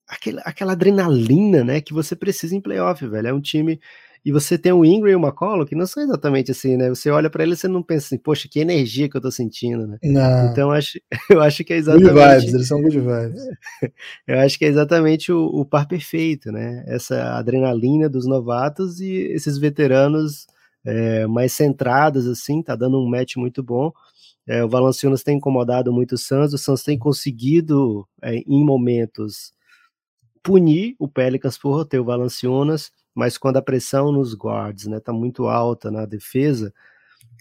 Aquela, aquela adrenalina, né, que você precisa em playoff, velho. É um time e você tem o Ingram e o McCollum, que não são exatamente assim, né? Você olha para ele e você não pensa assim, poxa, que energia que eu tô sentindo, né? Não. Então eu acho, (laughs) eu acho que é exatamente. Good vibes, eles são good vibes. (laughs) eu acho que é exatamente o, o par perfeito, né? Essa adrenalina dos novatos e esses veteranos é, mais centrados, assim, tá dando um match muito bom. É, o Valanciunas tem incomodado muito o Suns, o Suns tem conseguido, é, em momentos, punir o Pelicans por ter o Valanciunas, mas quando a pressão nos guards está né, tá muito alta na defesa,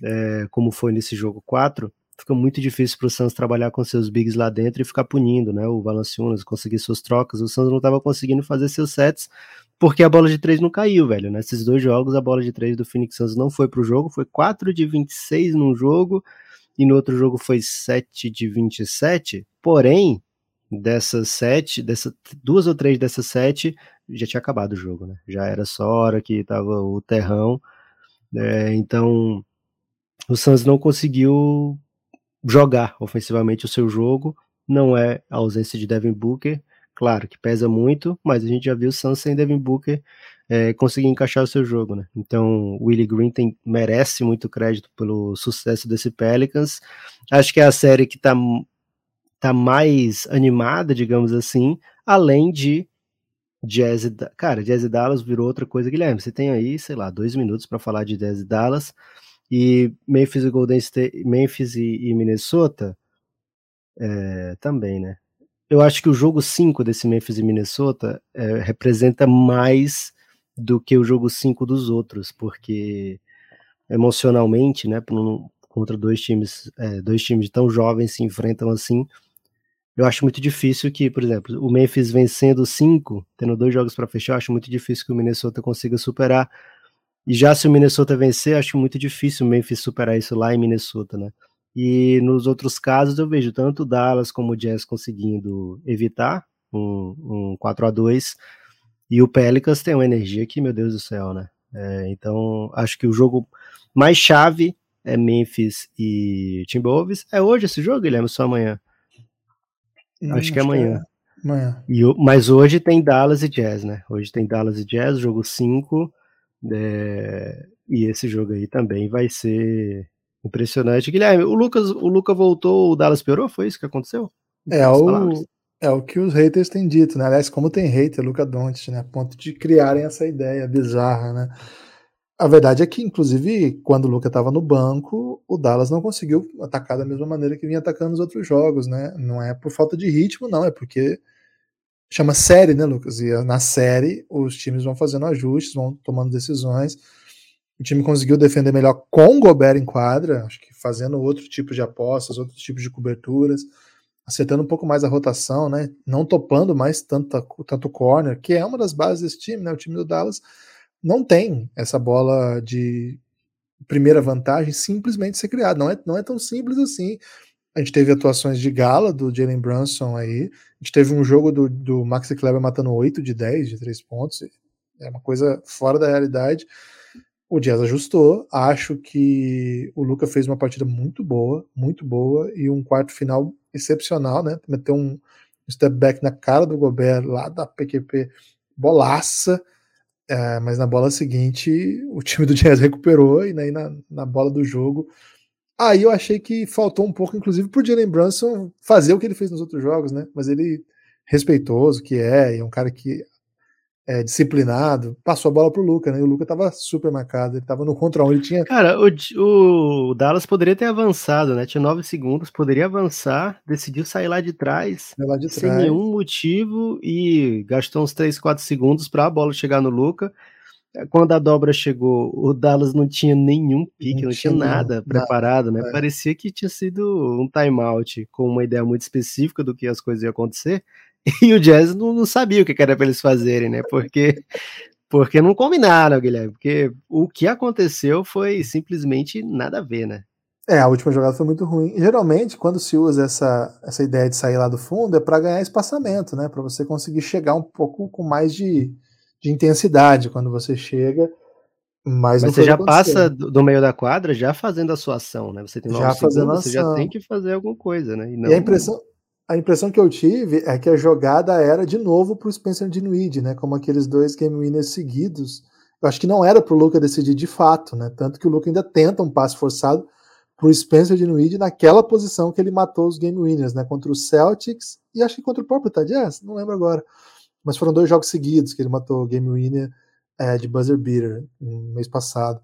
é, como foi nesse jogo 4, fica muito difícil para o Suns trabalhar com seus bigs lá dentro e ficar punindo, né? O Valanciunas conseguir suas trocas. O Suns não estava conseguindo fazer seus sets porque a bola de três não caiu, velho. Nesses dois jogos, a bola de três do Phoenix Suns não foi para o jogo, foi 4 de 26 num jogo e no outro jogo foi 7 de 27. Porém, dessas sete, dessas duas ou três dessas sete, já tinha acabado o jogo, né? Já era só hora que tava o terrão. Né? Então, o Suns não conseguiu jogar ofensivamente o seu jogo. Não é a ausência de Devin Booker, claro que pesa muito, mas a gente já viu o Suns sem Devin Booker é, conseguir encaixar o seu jogo, né? Então, o Willie Green tem, merece muito crédito pelo sucesso desse Pelicans. Acho que é a série que tá, tá mais animada, digamos assim, além de Jazz, cara, Jazz e Dallas virou outra coisa, Guilherme. Você tem aí, sei lá, dois minutos para falar de Jazz e Dallas e Memphis e Golden State, Memphis e, e Minnesota é, também, né? Eu acho que o jogo 5 desse Memphis e Minnesota é, representa mais do que o jogo 5 dos outros, porque emocionalmente, né, contra dois times, é, dois times tão jovens se enfrentam assim, eu acho muito difícil que, por exemplo, o Memphis vencendo cinco, tendo dois jogos para fechar, acho muito difícil que o Minnesota consiga superar. E já se o Minnesota vencer, acho muito difícil o Memphis superar isso lá em Minnesota, né? E nos outros casos eu vejo tanto o Dallas como o Jazz conseguindo evitar um, um 4 a 2 e o Pelicans tem uma energia que, meu Deus do céu, né? É, então acho que o jogo mais chave é Memphis e Timberwolves. É hoje esse jogo, Guilherme, só amanhã? Hum, acho que é amanhã. É amanhã. E, mas hoje tem Dallas e Jazz, né? Hoje tem Dallas e Jazz, jogo 5. É, e esse jogo aí também vai ser impressionante. Guilherme, o Lucas, o Luca voltou, o Dallas piorou? Foi isso que aconteceu? É o, é o que os haters têm dito, né? Aliás, como tem hater, Luca Doncic, né? A ponto de criarem essa ideia bizarra, né? A verdade é que, inclusive, quando o Luca estava no banco, o Dallas não conseguiu atacar da mesma maneira que vinha atacando nos outros jogos, né? Não é por falta de ritmo, não, é porque chama série, né, Lucas? E na série os times vão fazendo ajustes, vão tomando decisões. O time conseguiu defender melhor com o Gobert em quadra, acho que fazendo outro tipo de apostas, outros tipos de coberturas, acertando um pouco mais a rotação, né? Não topando mais tanto, tanto corner, que é uma das bases desse time, né? O time do Dallas não tem essa bola de primeira vantagem simplesmente ser criada. Não é, não é tão simples assim. A gente teve atuações de gala do Jalen Brunson aí. A gente teve um jogo do, do Maxi Kleber matando 8 de 10 de 3 pontos. É uma coisa fora da realidade. O Jazz ajustou. Acho que o Luca fez uma partida muito boa, muito boa, e um quarto final excepcional, né? Meteu um step back na cara do Gobert lá da PQP, bolaça. É, mas na bola seguinte, o time do Jazz recuperou e aí na, na bola do jogo. Aí eu achei que faltou um pouco, inclusive, pro Jalen Brunson fazer o que ele fez nos outros jogos, né? Mas ele, respeitoso que é, e é um cara que é, disciplinado, passou a bola pro Luca, né? E o Luca tava super marcado, ele tava no contra um, ele tinha. Cara, o, o, Dallas poderia ter avançado, né? Tinha nove segundos, poderia avançar, decidiu sair lá de trás, lá de sem trás. nenhum motivo e gastou uns 3, 4 segundos para a bola chegar no Luca. Quando a dobra chegou, o Dallas não tinha nenhum pique, não, não tinha nada não, preparado, nada, né? É. Parecia que tinha sido um timeout com uma ideia muito específica do que as coisas iam acontecer. E o Jazz não, não sabia o que era para eles fazerem, né? Porque porque não combinaram, Guilherme. Porque o que aconteceu foi simplesmente nada a ver, né? É, a última jogada foi muito ruim. Geralmente, quando se usa essa, essa ideia de sair lá do fundo, é para ganhar espaçamento, né? Para você conseguir chegar um pouco com mais de, de intensidade quando você chega. Mas, mas você já passa do, do, meio da quadra já fazendo a sua ação, né? Você tem já fazendo segundos, você já tem que fazer alguma coisa, né? E, não... e a impressão, a impressão que eu tive é que a jogada era de novo para o Spencer Dinwiddie, né? Como aqueles dois game winners seguidos. Eu acho que não era para o Luca decidir de fato, né? Tanto que o Luca ainda tenta um passe forçado para o Spencer Dinwiddie naquela posição que ele matou os game winners, né? Contra o Celtics e acho que contra o próprio Tadias, não lembro agora. Mas foram dois jogos seguidos que ele matou o game winner é, de buzzer beater no mês passado.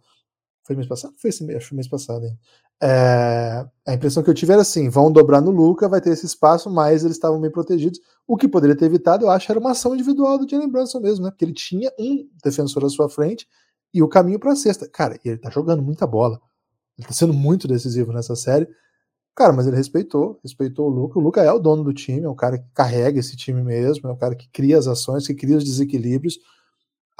Foi mês passado? Foi esse mês, acho mês passado, hein? É, a impressão que eu tive era assim: vão dobrar no Luca, vai ter esse espaço, mas eles estavam bem protegidos. O que poderia ter evitado, eu acho, era uma ação individual do Jalen Brunson mesmo, né? Porque ele tinha um defensor à sua frente e o caminho para a cesta. Cara, ele tá jogando muita bola. Ele tá sendo muito decisivo nessa série. Cara, mas ele respeitou, respeitou o Luca. O Luca é o dono do time, é o cara que carrega esse time mesmo, é o cara que cria as ações, que cria os desequilíbrios.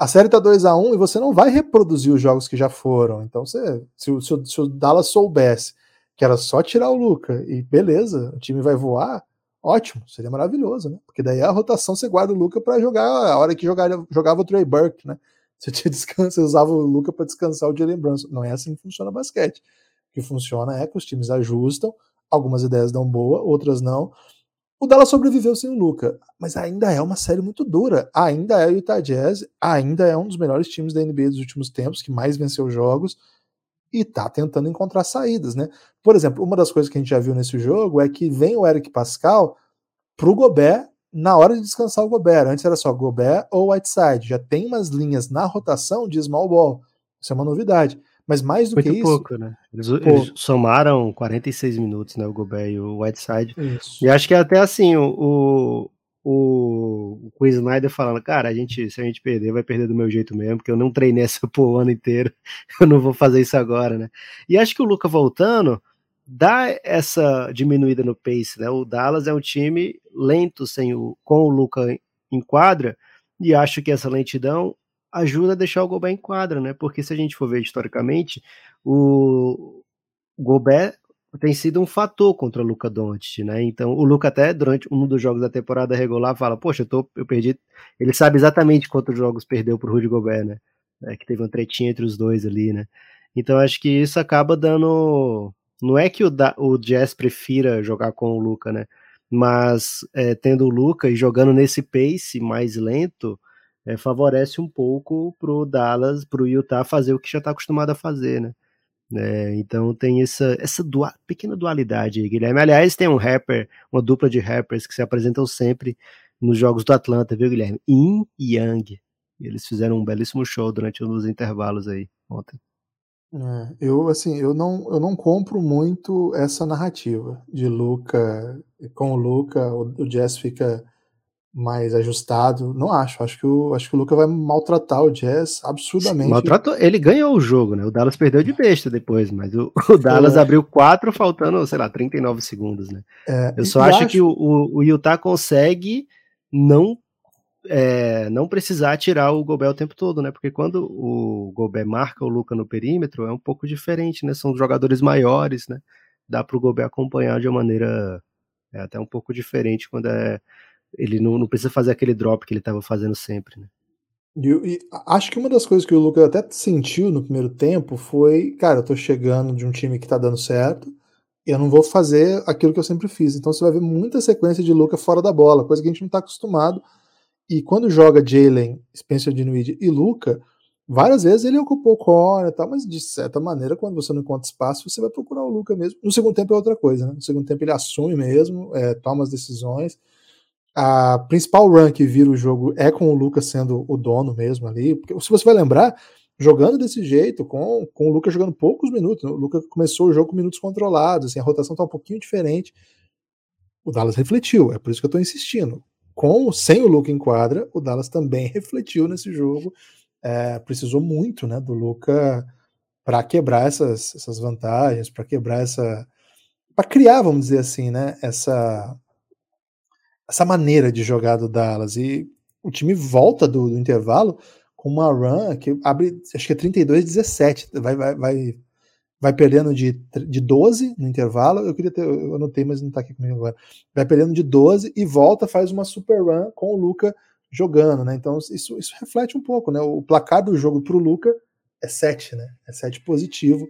A série tá 2 a 1 um, e você não vai reproduzir os jogos que já foram. Então, você, se, o, se, o, se o Dallas soubesse que era só tirar o Luca e beleza, o time vai voar, ótimo, seria maravilhoso, né? Porque daí a rotação você guarda o Luca para jogar a hora que jogava, o Trey Burke, né? (laughs) Você, tinha descanso, usava o Luca para descansar o Jalen Brunson. Não é assim que funciona basquete. O que funciona é que os times ajustam, algumas ideias dão boa, outras não. O Dallas sobreviveu sem o Luca, mas ainda é uma série muito dura. Ainda é o Utah Jazz, ainda é um dos melhores times da NBA dos últimos tempos, que mais venceu jogos e tá tentando encontrar saídas, né? Por exemplo, uma das coisas que a gente já viu nesse jogo é que vem o Eric Pascal pro Gobert na hora de descansar o Gobert. Antes era só Gobert ou Whiteside. Já tem umas linhas na rotação de small ball. Isso é uma novidade. Mas mais do Muito que isso. pouco, né? Eles, eles, somaram 46 minutos, né? O Gobert e o Whiteside. Isso. E acho que até assim, o, o, o Queen Snyder falando, cara, a gente, se a gente perder, vai perder do meu jeito mesmo, porque eu não treinei essa por o ano inteiro. (laughs) Eu não vou fazer isso agora, né? E acho que o Luca voltando dá essa diminuída no pace, né? O Dallas é um time lento sem o, com o Luca em quadra, e acho que essa lentidão ajuda a deixar o Gobert em quadra, né? Porque se a gente for ver historicamente, o Gobert tem sido um fator contra o Luca Doncic, né? Então, o Luca até durante um dos jogos da temporada regular fala: "Poxa, eu tô eu perdi". Ele sabe exatamente quantos jogos perdeu pro Rudy Gobert, né? É, que teve uma tretinha entre os dois ali, né? Então, acho que isso acaba dando não é que o, o Jazz prefira jogar com o Luca, né? Mas é, tendo o Luca e jogando nesse pace mais lento, é, favorece um pouco pro Dallas, pro Utah fazer o que já está acostumado a fazer, né? É, então tem essa, essa dua, pequena dualidade aí, Guilherme. Aliás, tem um rapper, uma dupla de rappers que se apresentam sempre nos jogos do Atlanta, viu, Guilherme? In e Yang. Eles fizeram um belíssimo show durante os intervalos aí ontem. É, eu assim, eu não, eu não compro muito essa narrativa de Luca com o Luca, o, o Jazz fica mais ajustado. Não acho. Acho que o, acho que o Luca vai maltratar o Jazz absurdamente. Maltratou. Ele ganhou o jogo, né? O Dallas perdeu de besta depois, mas o, (laughs) o Dallas é. abriu quatro, faltando, sei lá, 39 segundos, né? É, Eu só acho, acho, que o, o, Utah consegue não. É, não precisar tirar o Gobert o tempo todo, né? Porque quando o Gobert marca o Luca no perímetro é um pouco diferente, né? São jogadores maiores, né? Dá para o Gobert acompanhar de uma maneira é, até um pouco diferente quando é ele não, não precisa fazer aquele drop que ele estava fazendo sempre, né? E, e, acho que uma das coisas que o Lucas até sentiu no primeiro tempo foi, cara, eu tô chegando de um time que tá dando certo, eu não vou fazer aquilo que eu sempre fiz. Então você vai ver muita sequência de Luca fora da bola, coisa que a gente não tá acostumado. E quando joga Jalen, Spencer Dinwiddie e Luca, várias vezes ele ocupou o corner e tal, mas de certa maneira, quando você não encontra espaço, você vai procurar o Luca mesmo. No segundo tempo é outra coisa, né? No segundo tempo ele assume mesmo, é, toma as decisões a principal run que vira o jogo é com o Lucas sendo o dono mesmo ali. Porque se você vai lembrar, jogando desse jeito, com, com o Lucas jogando poucos minutos, o Lucas começou o jogo com minutos controlados, assim, a rotação tá um pouquinho diferente. O Dallas refletiu, é por isso que eu tô insistindo. Com sem o Lucas em quadra, o Dallas também (laughs) refletiu nesse jogo. É, precisou muito né, do Lucas para quebrar essas, essas vantagens, para quebrar essa. para criar, vamos dizer assim, né, essa essa maneira de jogar do Dallas. E o time volta do, do intervalo com uma run que abre, acho que é 32 17, vai, vai, vai, vai perdendo de, de 12 no intervalo. Eu queria ter, eu anotei, mas não tá aqui comigo agora. Vai perdendo de 12 e volta, faz uma super run com o Luca jogando, né? Então isso, isso reflete um pouco, né? O placar do jogo pro Luca é 7, né? É 7 positivo.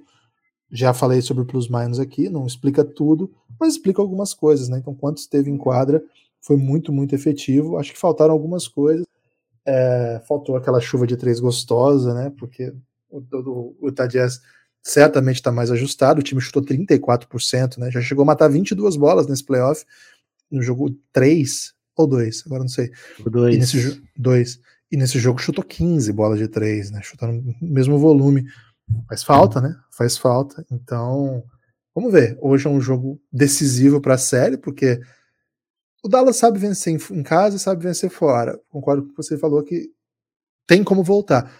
Já falei sobre plus minus aqui, não explica tudo, mas explica algumas coisas, né? Então, quanto esteve em quadra foi muito, muito efetivo. Acho que faltaram algumas coisas. É, faltou aquela chuva de três gostosa, né? Porque o, o, o Utah Jazz certamente está mais ajustado. O time chutou 34%, né? Já chegou a matar 22 bolas nesse playoff. No jogo 3 ou 2, agora não sei. 2. E nesse, dois. e nesse jogo chutou 15 bolas de 3, né? Chutando o mesmo volume. Faz falta, né? Faz falta. Então, vamos ver. Hoje é um jogo decisivo para a série, porque o Dallas sabe vencer em casa e sabe vencer fora. Concordo com o que você falou que tem como voltar.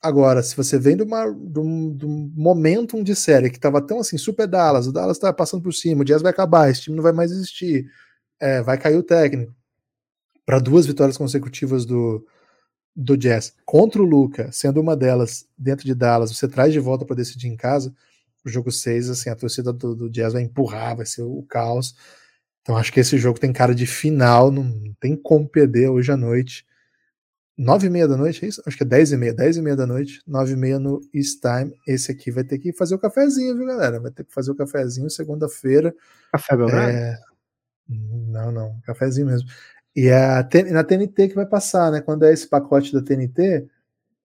Agora, se você vem de, uma, de, um, de um momentum de série que estava tão assim, super Dallas, o Dallas está passando por cima, o Jazz vai acabar, esse time não vai mais existir, é, vai cair o técnico. Para duas vitórias consecutivas do, do Jazz contra o Luca, sendo uma delas dentro de Dallas, você traz de volta para decidir em casa, o jogo 6, assim, a torcida do, do Jazz vai empurrar, vai ser o caos. Então acho que esse jogo tem cara de final, não tem como perder hoje à noite. Nove e meia da noite, é isso? Acho que é dez e meia, dez e meia da noite, nove e meia no East Time. Esse aqui vai ter que fazer o cafezinho, viu, galera? Vai ter que fazer o cafezinho segunda-feira. Café Belgrado? É... Não, não, cafezinho mesmo. E é na TNT que vai passar, né? Quando é esse pacote da TNT,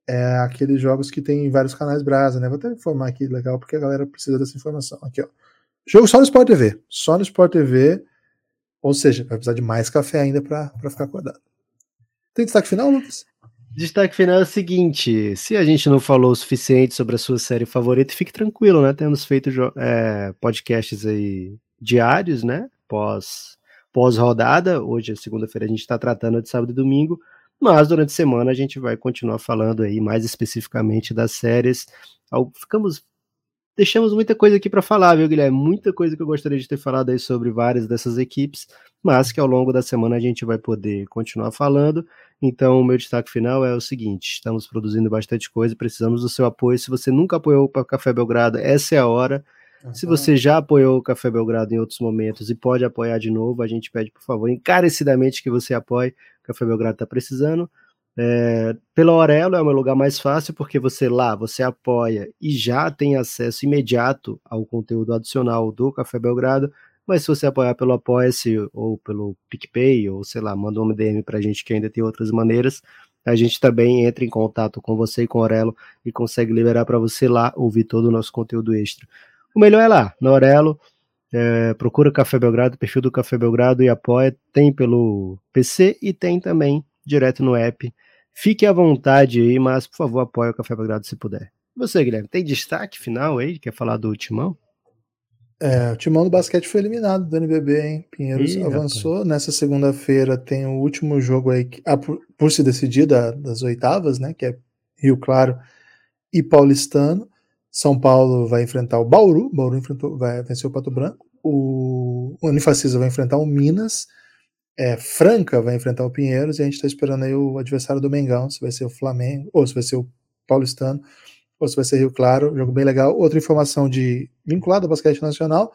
é aqueles jogos que tem vários canais Brasa, né? Vou até informar aqui, legal, porque a galera precisa dessa informação. Aqui, ó. Jogo só no Sport TV. Só no Sport TV ou seja, vai precisar de mais café ainda para ficar acordado. Tem destaque final, Lucas? Destaque final é o seguinte: se a gente não falou o suficiente sobre a sua série favorita, fique tranquilo, né? Temos feito é, podcasts aí diários, né? Pós, pós rodada. Hoje, é segunda-feira, a gente está tratando de sábado e domingo. Mas durante a semana a gente vai continuar falando aí mais especificamente das séries. Ficamos deixamos muita coisa aqui para falar, viu, Guilherme? Muita coisa que eu gostaria de ter falado aí sobre várias dessas equipes, mas que ao longo da semana a gente vai poder continuar falando. Então, o meu destaque final é o seguinte: estamos produzindo bastante coisa, precisamos do seu apoio. Se você nunca apoiou o Café Belgrado, essa é a hora. Uhum. Se você já apoiou o Café Belgrado em outros momentos e pode apoiar de novo, a gente pede, por favor, encarecidamente que você apoie. O Café Belgrado está precisando. É, pela Aurelo é o meu lugar mais fácil, porque você lá, você apoia e já tem acesso imediato ao conteúdo adicional do Café Belgrado, mas se você apoiar pelo Apoia-se ou pelo PicPay, ou sei lá, manda um DM pra gente que ainda tem outras maneiras, a gente também entra em contato com você e com a Aurelo e consegue liberar para você lá ouvir todo o nosso conteúdo extra. O melhor é lá, na Aurelo, é, procura o Café Belgrado, perfil do Café Belgrado e apoia, tem pelo PC e tem também direto no app Fique à vontade aí, mas por favor apoie o Café Belgrado se puder. Você, Guilherme, tem destaque final aí? Quer falar do Timão? É, o Timão do basquete foi eliminado do NBB, hein? Pinheiros Ih, avançou. Rapaz. Nessa segunda-feira tem o último jogo aí, ah, por, por, se decidir da, das oitavas, né? Que é Rio Claro e Paulistano. São Paulo vai enfrentar o Bauru. Bauru enfrentou, vai vencer o Pato Branco. O, o Unifacisa vai enfrentar o Minas é, Franca vai enfrentar o Pinheiros e a gente está esperando aí o adversário do Mengão, se vai ser o Flamengo, ou se vai ser o Paulistano, ou se vai ser Rio Claro, jogo bem legal. Outra informação de vinculada ao basquete nacional,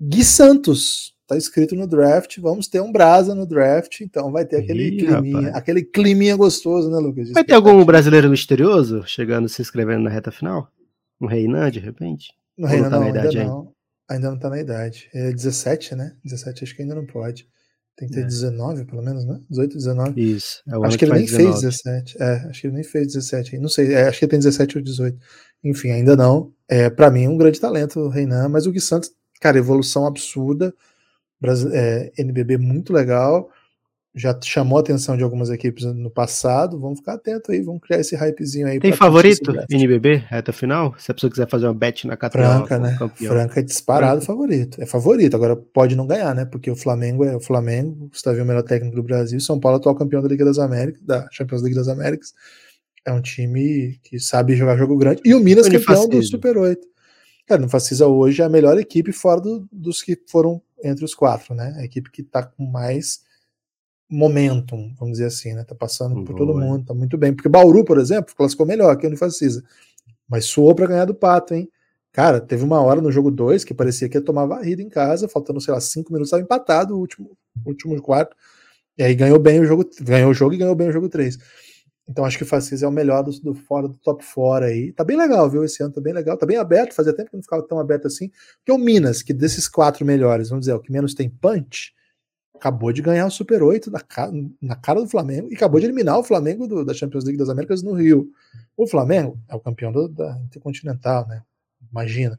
Gui Santos está escrito no draft, vamos ter um brasa no draft, então vai ter aquele Ih, climinha, aquele climinha gostoso, né, Lucas? Vai ter algum brasileiro misterioso chegando se inscrevendo na reta final? Um Reinan, de repente? No Reinan tá não, ainda não. Ainda não tá na idade. É 17, né? 17 acho que ainda não pode. Tem que ter é. 19, pelo menos, né? 18, 19. Isso. É acho que ele nem 19. fez 17. É, acho que ele nem fez 17. Não sei, é, acho que ele tem 17 ou 18. Enfim, ainda não. É, para mim, um grande talento, o Reinan, mas o Gui Santos, cara, evolução absurda. É, NBB muito legal. Já chamou a atenção de algumas equipes no passado. Vamos ficar atento aí, vamos criar esse hypezinho aí. Tem favorito NBB, reta final? Se a pessoa quiser fazer uma bet na categoria. Franca, né? Campeão. Franca é disparado Franca. favorito. É favorito, agora pode não ganhar, né? Porque o Flamengo é o Flamengo, Gustavo é o melhor técnico do Brasil, São Paulo é atual campeão da Liga das Américas, da Champions League das Américas. É um time que sabe jogar jogo grande. E o Minas campeão do Super 8. Cara, no Facisa hoje é a melhor equipe fora do, dos que foram entre os quatro, né? A equipe que tá com mais momentum, vamos dizer assim, né? Tá passando Boa. por todo mundo, tá muito bem. Porque Bauru, por exemplo, classificou melhor que o Unifacisa. Mas suou para ganhar do Pato, hein? Cara, teve uma hora no jogo 2 que parecia que ia tomar varrida em casa, faltando, sei lá, cinco minutos, estava empatado o último, último quarto. E aí ganhou bem o jogo, ganhou o jogo e ganhou bem o jogo 3. Então acho que o Facisa é o melhor do, do, fora do top fora aí. Tá bem legal, viu? Esse ano tá bem legal, tá bem aberto, fazia tempo que não ficava tão aberto assim. Porque o Minas, que desses quatro melhores, vamos dizer, o que menos tem punch, acabou de ganhar o Super 8 na, cara, na cara do Flamengo e acabou de eliminar o Flamengo do, da Champions League das Américas no Rio. O Flamengo é o campeão do, da Intercontinental, né? Imagina.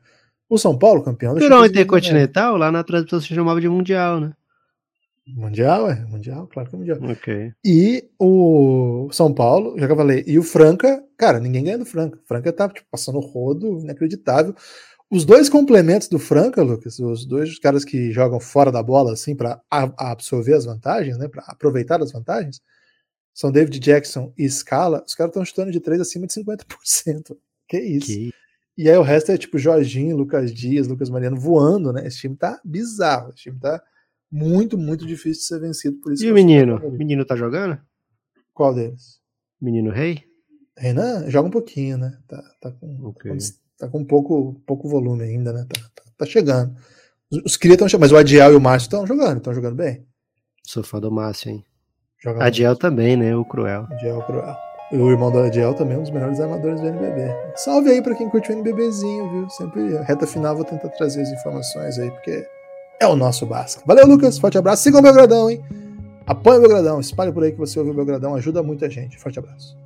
O São Paulo, campeão da Champions Intercontinental, lá na transmissão se chamava de Mundial, né? Mundial, é, Mundial, claro que é Mundial. Ok. E o São Paulo, já que eu falei, e o Franca, cara, ninguém ganha do Franca. Franca tá tipo, passando rodo, inacreditável. Os dois complementos do Franca, Lucas, os dois caras que jogam fora da bola, assim, para absorver as vantagens, né, para aproveitar as vantagens, são David Jackson e Scala. Os caras estão chutando de 3 acima de 50%. (laughs) Que isso. Que... E aí o resto é tipo Jorginho, Lucas Dias, Lucas Mariano voando, né? Esse time tá bizarro. Esse time tá muito, muito difícil de ser vencido. Por isso e o menino? O menino tá jogando? Qual deles? Menino Rei? Renan joga um pouquinho, né? Tá, tá com, okay. Tá com pouco, pouco volume ainda, né? Tá, tá, tá chegando. Os, os cria estão chegando, mas o Adiel e o Márcio estão jogando, estão jogando bem. Sou fã do Márcio, hein? Joga Adiel muito. também, né? O Cruel. Adiel Cruel. E o irmão do Adiel também, um dos melhores armadores do NBB. Salve aí pra quem curte o NBBzinho, viu? Sempre, reta final, vou tentar trazer as informações aí, porque é o nosso Basca. Valeu, Lucas. Forte abraço. Siga o Belgradão, hein? Apoie o Belgradão. Espalhe por aí que você ouviu o Belgradão. Ajuda muita gente. Forte abraço.